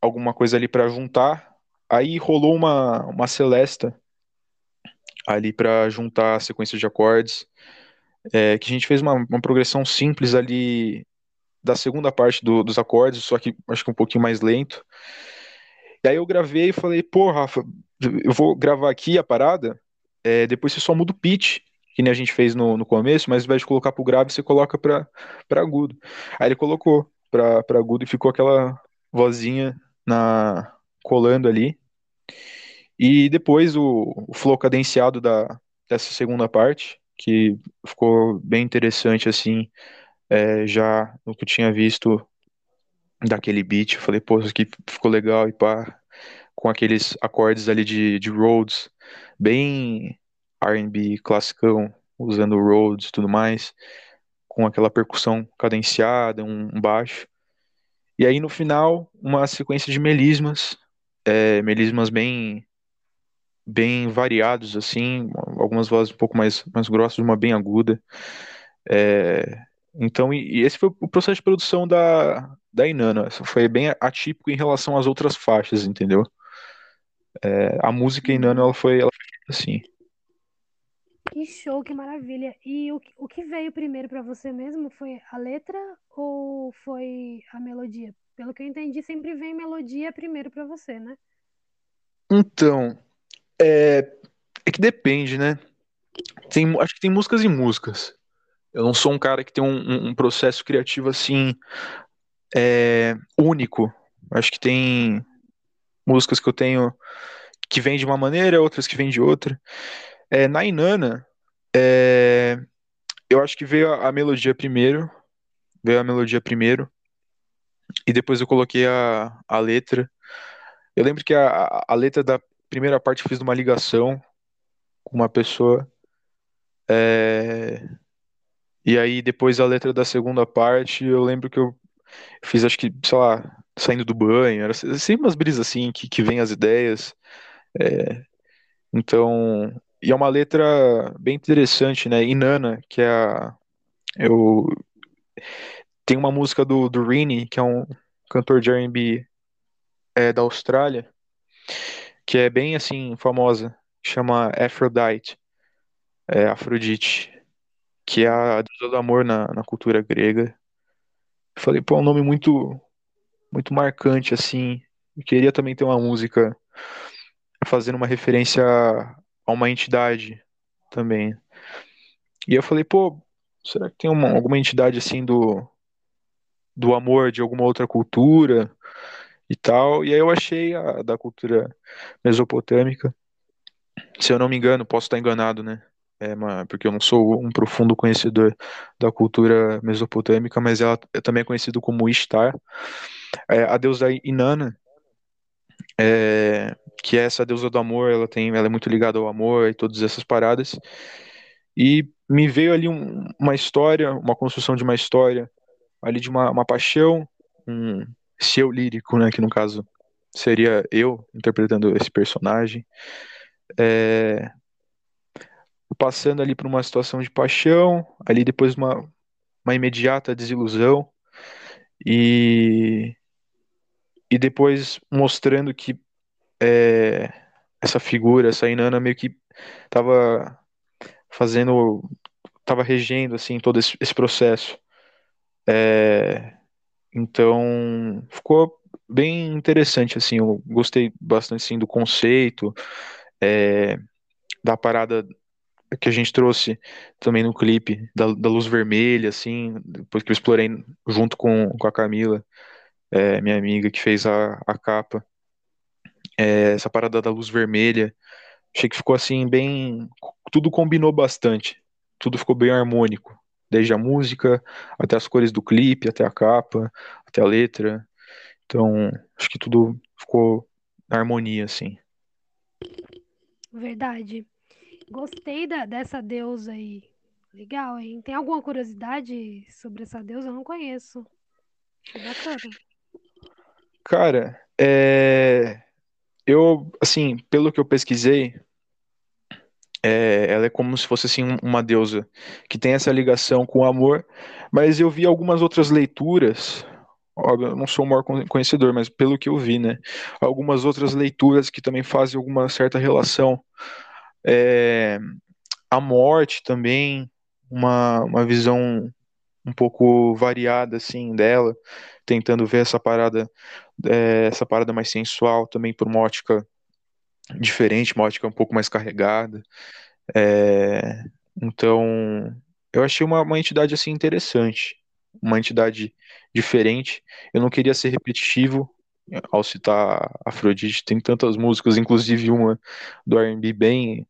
alguma coisa ali para juntar. Aí rolou uma uma celesta ali para juntar a sequência de acordes, é, que a gente fez uma, uma progressão simples ali da segunda parte do, dos acordes, só que acho que um pouquinho mais lento. E aí eu gravei e falei, pô, Rafa, eu vou gravar aqui a parada, é, depois você só muda o pitch que nem a gente fez no, no começo, mas ao invés de colocar pro grave, você coloca pra, pra agudo. Aí ele colocou pra, pra agudo e ficou aquela vozinha na colando ali. E depois o, o flow cadenciado da, dessa segunda parte, que ficou bem interessante, assim, é, já no que eu tinha visto daquele beat. Eu falei, pô, isso aqui ficou legal e pá, com aqueles acordes ali de, de Rhodes, bem R&B classicão, usando Rhodes e tudo mais, com aquela percussão cadenciada, um, um, baixo. E aí no final, uma sequência de melismas, é, melismas bem bem variados assim, algumas vozes um pouco mais mais grossas, uma bem aguda. É, então, e, e, esse foi o processo de produção da da Inanna. Foi bem atípico em relação às outras faixas, entendeu? É, a música Inanna ela foi ela foi assim. Que show, que maravilha. E o, o que veio primeiro para você mesmo? Foi a letra ou foi a melodia? Pelo que eu entendi, sempre vem melodia primeiro para você, né? Então, é, é que depende, né? Tem, acho que tem músicas e músicas. Eu não sou um cara que tem um, um processo criativo assim é, único. Acho que tem músicas que eu tenho que vêm de uma maneira, outras que vêm de outra. É, na Inanna, é, eu acho que veio a, a, melodia primeiro, veio a melodia primeiro, e depois eu coloquei a, a letra. Eu lembro que a, a letra da primeira parte eu fiz uma ligação com uma pessoa, É... E aí, depois a letra da segunda parte, eu lembro que eu fiz, acho que, sei lá, saindo do banho, era sempre umas brisas assim, que, que vem as ideias. É... Então, e é uma letra bem interessante, né? Inanna, que é a. Eu... Tem uma música do, do Rini, que é um cantor de RB é, da Austrália, que é bem assim, famosa, chama Aphrodite, é, Afrodite, que é a deusa do amor na, na cultura grega. Falei, pô, é um nome muito, muito marcante, assim. Queria também ter uma música fazendo uma referência a uma entidade também. E eu falei, pô, será que tem uma, alguma entidade assim do, do amor de alguma outra cultura e tal? E aí eu achei a da cultura mesopotâmica. Se eu não me engano, posso estar enganado, né? É porque eu não sou um profundo conhecedor da cultura mesopotâmica, mas ela é também conhecida como Ishtar. É, a deusa Inanna, é, que é essa deusa do amor, ela tem, ela é muito ligada ao amor e todas essas paradas. E me veio ali um, uma história, uma construção de uma história, ali de uma, uma paixão, um seu lírico, né, que no caso seria eu interpretando esse personagem, é, passando ali por uma situação de paixão, ali depois uma, uma imediata desilusão e e depois mostrando que é, essa figura, essa Inanna meio que estava fazendo, estava regendo assim todo esse, esse processo. É, então ficou bem interessante assim. Eu gostei bastante assim do conceito, é, da parada que a gente trouxe também no clipe da, da luz vermelha, assim, depois que eu explorei junto com, com a Camila, é, minha amiga que fez a, a capa é, essa parada da luz vermelha. Achei que ficou assim, bem. Tudo combinou bastante. Tudo ficou bem harmônico. Desde a música, até as cores do clipe, até a capa, até a letra. Então, acho que tudo ficou na harmonia, assim. Verdade. Gostei da, dessa deusa aí. Legal, hein? Tem alguma curiosidade sobre essa deusa? Eu não conheço. Bacana. Cara, é eu, assim, pelo que eu pesquisei, é, ela é como se fosse assim uma deusa que tem essa ligação com o amor, mas eu vi algumas outras leituras, óbvio, eu não sou o maior conhecedor, mas pelo que eu vi, né, algumas outras leituras que também fazem alguma certa relação, é, a morte também, uma, uma visão um pouco variada assim dela, tentando ver essa parada, é, essa parada mais sensual também por uma ótica diferente, uma ótica um pouco mais carregada. É, então, eu achei uma, uma entidade assim interessante, uma entidade diferente. Eu não queria ser repetitivo ao citar Afrodite, tem tantas músicas, inclusive uma do R&B bem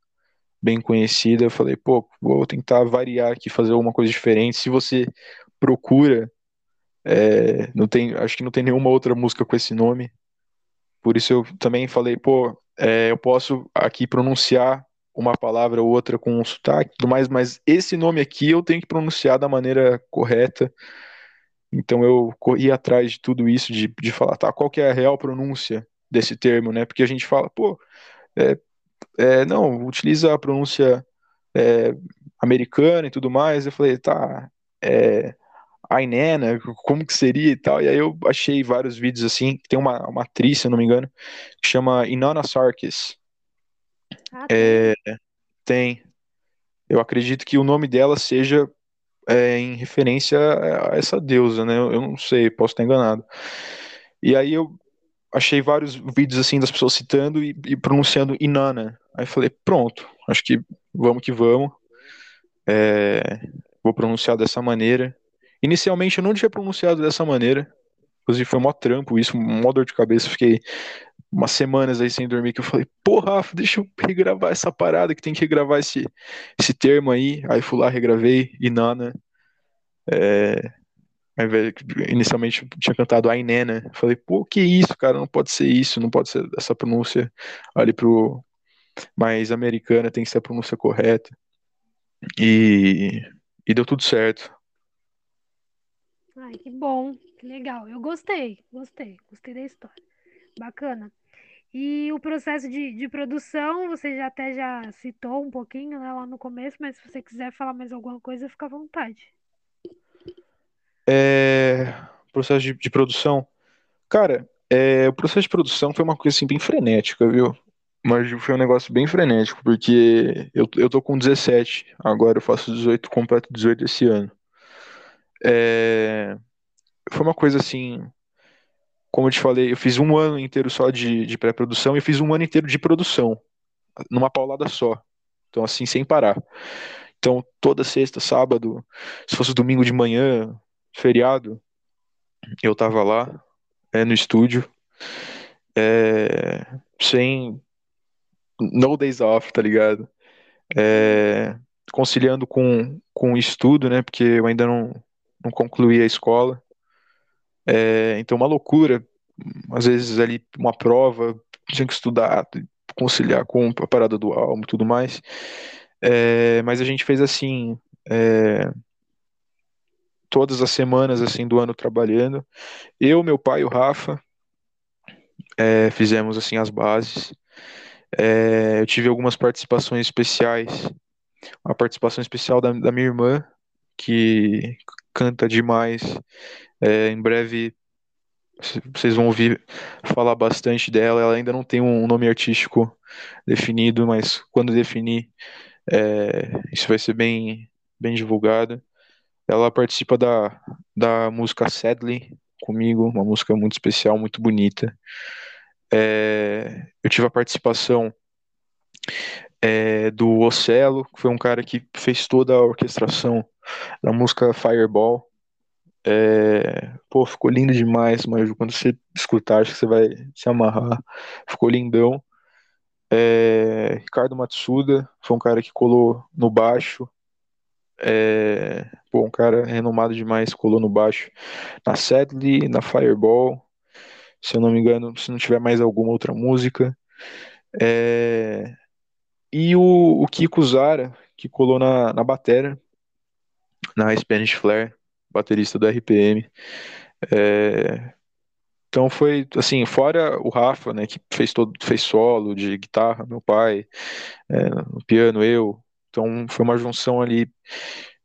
bem conhecida. Eu falei, pô, vou tentar variar aqui, fazer alguma coisa diferente. Se você procura é, não tem, acho que não tem nenhuma outra música com esse nome. Por isso eu também falei, pô, é, eu posso aqui pronunciar uma palavra ou outra com um sotaque e tudo mais, mas esse nome aqui eu tenho que pronunciar da maneira correta. Então eu corri atrás de tudo isso, de, de falar, tá, qual que é a real pronúncia desse termo, né? Porque a gente fala, pô, é, é, não, utiliza a pronúncia é, americana e tudo mais. Eu falei, tá, é, Ainena, como que seria e tal. E aí eu achei vários vídeos assim, tem uma, uma atriz, se eu não me engano, que chama Inanna Sarkis. Ah, é, tem. Eu acredito que o nome dela seja é, em referência a essa deusa, né? Eu, eu não sei, posso estar enganado. E aí eu achei vários vídeos assim das pessoas citando e, e pronunciando Inanna. Aí falei, pronto, acho que vamos que vamos. É, vou pronunciar dessa maneira. Inicialmente eu não tinha pronunciado dessa maneira. Inclusive foi mó trampo isso, mó dor de cabeça. Fiquei umas semanas aí sem dormir que eu falei, porra, Rafa, deixa eu regravar essa parada que tem que regravar esse, esse termo aí. Aí fui lá, regravei, Inana. É, inicialmente tinha cantado Ainena. Falei, pô, que isso, cara? Não pode ser isso, não pode ser essa pronúncia ali pro mais americana, tem que ser a pronúncia correta. E, e deu tudo certo. Ai, que bom, que legal. Eu gostei, gostei, gostei da história. Bacana. E o processo de, de produção, você já até já citou um pouquinho, né, lá no começo, mas se você quiser falar mais alguma coisa, fica à vontade. É, processo de, de produção. Cara, é, o processo de produção foi uma coisa assim bem frenética, viu? Mas foi um negócio bem frenético, porque eu, eu tô com 17, agora eu faço 18, completo 18 esse ano. É, foi uma coisa assim, como eu te falei, eu fiz um ano inteiro só de, de pré-produção e fiz um ano inteiro de produção, numa paulada só. Então, assim, sem parar. Então, toda sexta, sábado, se fosse domingo de manhã, feriado, eu tava lá, é, no estúdio, é, sem. No days off, tá ligado? É, conciliando com, com o estudo, né? Porque eu ainda não, não concluí a escola. É, então, uma loucura. Às vezes, ali, uma prova, tinha que estudar, conciliar com a parada do álbum e tudo mais. É, mas a gente fez assim, é, todas as semanas assim do ano trabalhando. Eu, meu pai e o Rafa é, fizemos assim as bases. É, eu tive algumas participações especiais. Uma participação especial da, da minha irmã, que canta demais. É, em breve vocês vão ouvir falar bastante dela. Ela ainda não tem um nome artístico definido, mas quando definir, é, isso vai ser bem, bem divulgado. Ela participa da, da música Sadly comigo, uma música muito especial, muito bonita. É, eu tive a participação é, do Ocelo, que foi um cara que fez toda a orquestração da música Fireball. É, pô, ficou lindo demais, mas quando você escutar, acho que você vai se amarrar. Ficou lindão. É, Ricardo Matsuda foi um cara que colou no baixo. É, pô, um cara renomado demais, colou no baixo. Na Sadly, na Fireball. Se eu não me engano, se não tiver mais alguma outra música. É, e o, o Kiko Zara, que colou na, na batera, na Spanish Flare, baterista do RPM. É, então foi assim, fora o Rafa, né, que fez todo, fez solo de guitarra, meu pai, é, no piano, eu. Então foi uma junção ali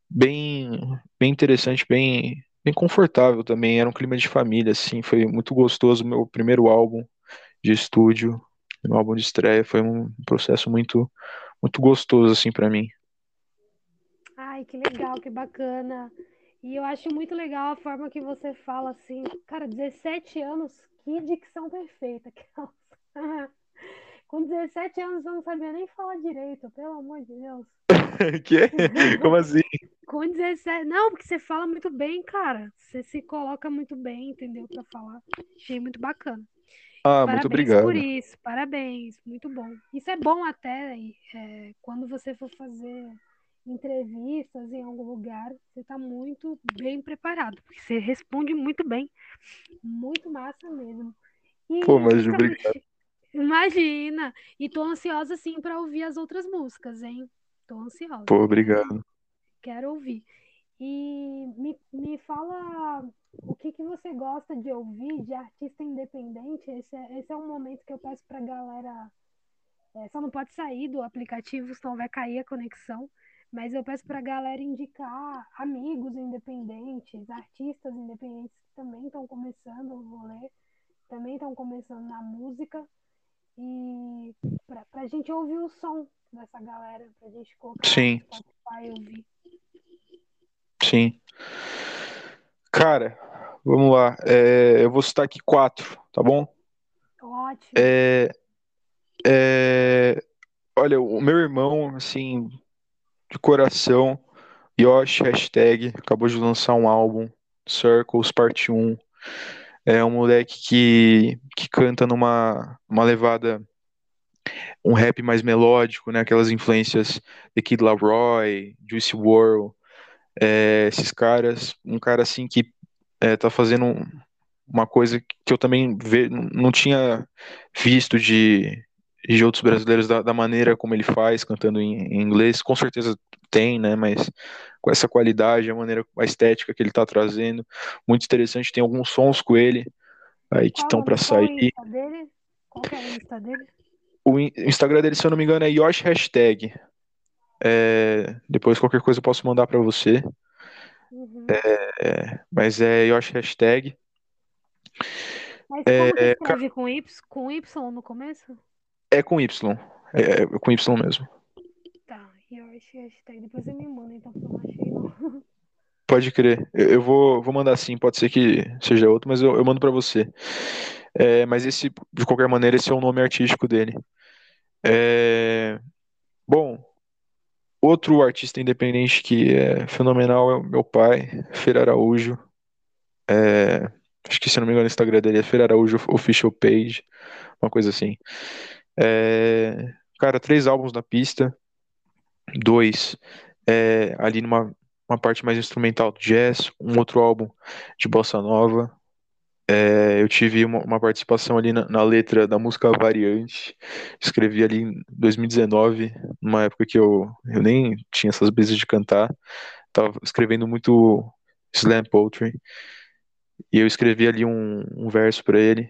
bem, bem interessante, bem, bem confortável também. Era um clima de família, assim, foi muito gostoso. Meu primeiro álbum de estúdio, meu álbum de estreia, foi um processo muito, muito gostoso, assim, para mim. Ai, que legal, que bacana. E eu acho muito legal a forma que você fala assim, cara, 17 anos, que dicção perfeita. Com 17 anos eu não sabia nem falar direito, pelo amor de Deus. que? Como assim? Com 17. Não, porque você fala muito bem, cara. Você se coloca muito bem, entendeu? Pra falar. Achei muito bacana. Ah, parabéns muito obrigado. por isso, parabéns, muito bom. Isso é bom até é, quando você for fazer entrevistas em algum lugar, você está muito bem preparado, porque você responde muito bem, muito massa mesmo. E Pô, mas obrigado. Imagina! E tô ansiosa sim para ouvir as outras músicas, hein? Tô ansiosa. Pô, obrigado. Quero ouvir. E me, me fala o que, que você gosta de ouvir de artista independente. Esse é, esse é um momento que eu peço pra galera. É, só não pode sair do aplicativo, senão vai cair a conexão. Mas eu peço pra galera indicar amigos independentes, artistas independentes que também estão começando o rolê, também estão começando na música. E pra, pra gente ouvir o som dessa galera, pra gente colocar Sim. no Spotify ouvir. Sim. Cara, vamos lá. É, eu vou citar aqui quatro, tá bom? Ótimo. É, é, olha, o meu irmão, assim, de coração, Yoshi, hashtag, acabou de lançar um álbum, Circles, parte 1. É um moleque que, que canta numa uma levada, um rap mais melódico, né? Aquelas influências de Kid Laroi, Juice WRLD, é, esses caras, um cara assim que é, tá fazendo uma coisa que eu também ve, não tinha visto de, de outros brasileiros da, da, maneira como ele faz, cantando em, em, inglês. Com certeza tem, né? Mas com essa qualidade, a maneira, a estética que ele está trazendo, muito interessante. Tem alguns sons com ele aí que estão para sair. Qual é o Insta dele? O Instagram dele, se eu não me engano, é Yosh Hashtag. É, depois qualquer coisa eu posso mandar para você. Uhum. É, mas é Yosh Hashtag. Mas como é, escreve com Y, com Y no começo? É com Y. É, é com Y mesmo. Tá, Yosh Hashtag. Depois você me manda, então, porque eu não achei não. Pode crer. Eu, eu, vou, vou mandar sim, pode ser que seja outro, mas eu, eu mando para você. É, mas esse, de qualquer maneira, esse é o nome artístico dele. É, bom, outro artista independente que é fenomenal é o meu pai, Fer Araújo. É, acho que se não me engano o Instagram dele é Fer Araújo Official Page, uma coisa assim. É, cara, três álbuns na pista, dois é, ali numa uma parte mais instrumental do jazz, um outro álbum de bossa nova. É, eu tive uma, uma participação ali na, na, letra da música Variante. Escrevi ali em 2019, numa época que eu, eu nem tinha essas brisas de cantar. Tava escrevendo muito slam poetry. E eu escrevi ali um, um verso para ele,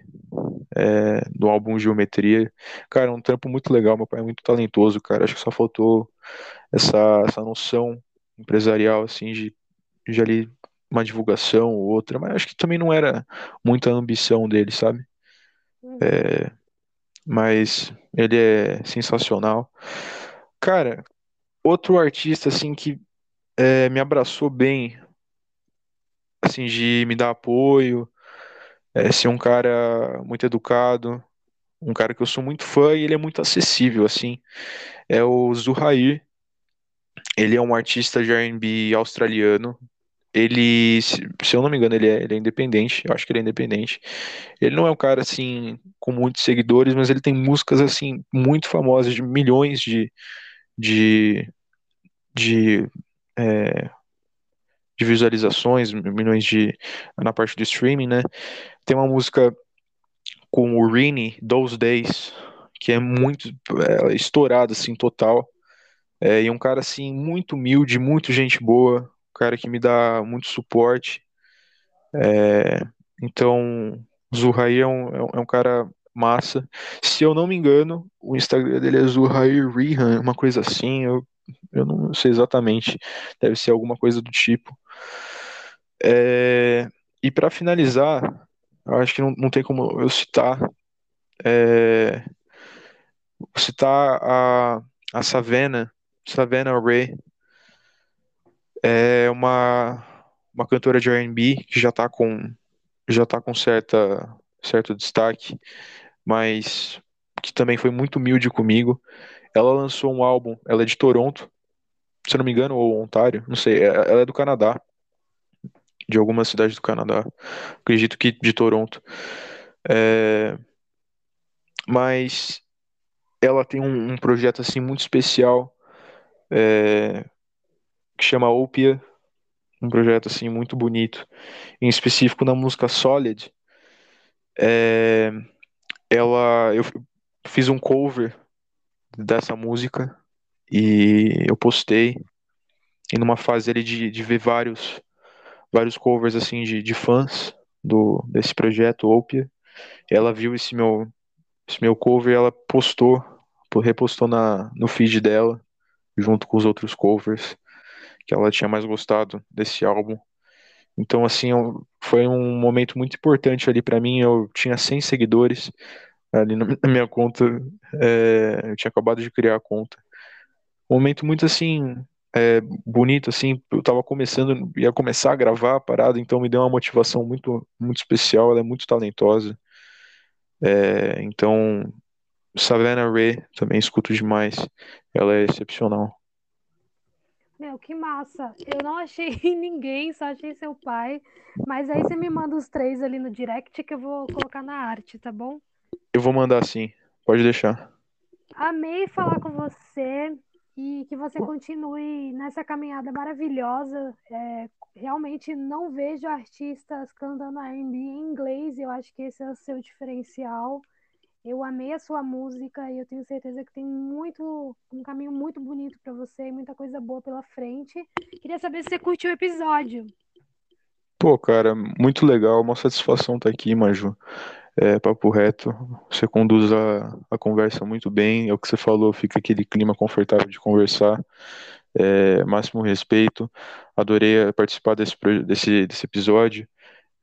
é, do álbum Geometria. Cara, um trampo muito legal. Meu pai é muito talentoso, cara. Acho que só faltou essa, essa noção empresarial, assim, de, de ali uma divulgação ou outra, mas acho que também não era muita ambição dele, sabe? Uhum. É, mas ele é sensacional. Cara, outro artista, assim, que é, me abraçou bem, assim, de me dar apoio, é, ser um cara muito educado, um cara que eu sou muito fã e ele é muito acessível, assim, é o Zuhair, ele é um artista de R&B australiano. Ele, se eu não me engano, ele é, ele é independente. Eu acho que ele é independente. Ele não é um cara assim com muitos seguidores, mas ele tem músicas assim muito famosas, de milhões de de, de, é, de visualizações, milhões de na parte do streaming, né? Tem uma música com o Rini, Those Days, que é muito é, estourada assim total. É, e um cara assim muito humilde, muito gente boa, um cara que me dá muito suporte. É, então, Zuhair é um, é um cara massa. Se eu não me engano, o Instagram dele é Zuhair Rihan, uma coisa assim, eu, eu não sei exatamente, deve ser alguma coisa do tipo. É, e para finalizar, eu acho que não, não tem como eu citar, é, citar a, a Savena, Savannah Ray é uma, uma cantora de R&B que já está com já tá com certa certo destaque, mas que também foi muito humilde comigo. Ela lançou um álbum, ela é de Toronto, se eu não me engano, ou Ontário, não sei, é, ela é do Canadá, de alguma cidade do Canadá, acredito que de Toronto. É, mas ela tem um, um projeto assim muito especial é, que chama Opia, um projeto assim muito bonito, em específico na música Solid. É, ela, eu fiz um cover dessa música e eu postei e numa fase ali de, de ver vários vários covers assim de, de fãs do desse projeto Opia. Ela viu esse meu esse meu cover, ela postou, repostou na no feed dela junto com os outros covers, que ela tinha mais gostado desse álbum. Então, assim, foi um momento muito importante ali para mim. Eu tinha 100 seguidores ali na minha conta, é, eu tinha acabado de criar a conta. Um momento muito, assim, é, bonito, assim, eu tava começando, ia começar a gravar a parada, então me deu uma motivação muito, muito especial. Ela é muito talentosa. É, então, Savannah Ray também escuto demais. Ela é excepcional. Meu, que massa. Eu não achei ninguém, só achei seu pai. Mas aí você me manda os três ali no direct que eu vou colocar na arte, tá bom? Eu vou mandar sim. Pode deixar. Amei falar com você e que você continue nessa caminhada maravilhosa. É, realmente não vejo artistas cantando R&B em inglês. Eu acho que esse é o seu diferencial. Eu amei a sua música e eu tenho certeza que tem muito um caminho muito bonito para você e muita coisa boa pela frente. Queria saber se você curtiu o episódio. Pô, cara, muito legal, uma satisfação estar aqui, Maju. É, papo reto, você conduz a, a conversa muito bem, é o que você falou, fica aquele clima confortável de conversar, é, máximo respeito, adorei participar desse, desse, desse episódio,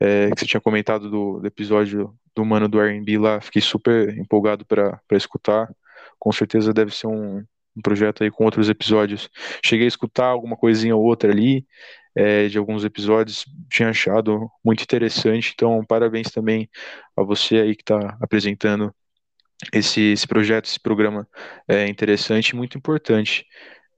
é, que você tinha comentado do, do episódio do Mano do R&B lá, fiquei super empolgado para escutar, com certeza deve ser um, um projeto aí com outros episódios, cheguei a escutar alguma coisinha ou outra ali, é, de alguns episódios, tinha achado muito interessante. Então, parabéns também a você aí que está apresentando esse, esse projeto, esse programa é interessante e muito importante.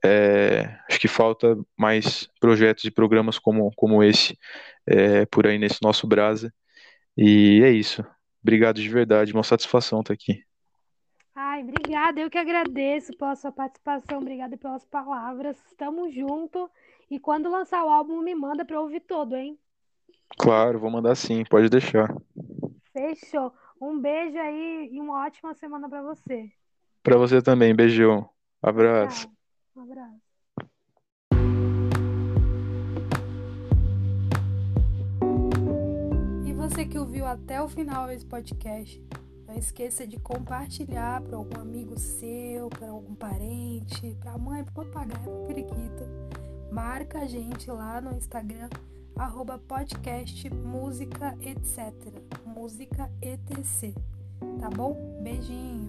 É, acho que falta mais projetos e programas como, como esse é, por aí nesse nosso Brasa. E é isso. Obrigado de verdade, uma satisfação estar aqui. Ai, obrigada, eu que agradeço pela sua participação, obrigada pelas palavras. Estamos juntos. E quando lançar o álbum, me manda pra eu ouvir todo, hein? Claro, vou mandar sim, pode deixar. Fechou. Um beijo aí e uma ótima semana para você. Para você também, beijão. Abraço. Tchau. Um abraço. E você que ouviu até o final esse podcast, esqueça de compartilhar para algum amigo seu, para algum parente, para mãe, para papagaio, para periquito marca a gente lá no Instagram, arroba podcast música etc. Música etc. Tá bom? Beijinho!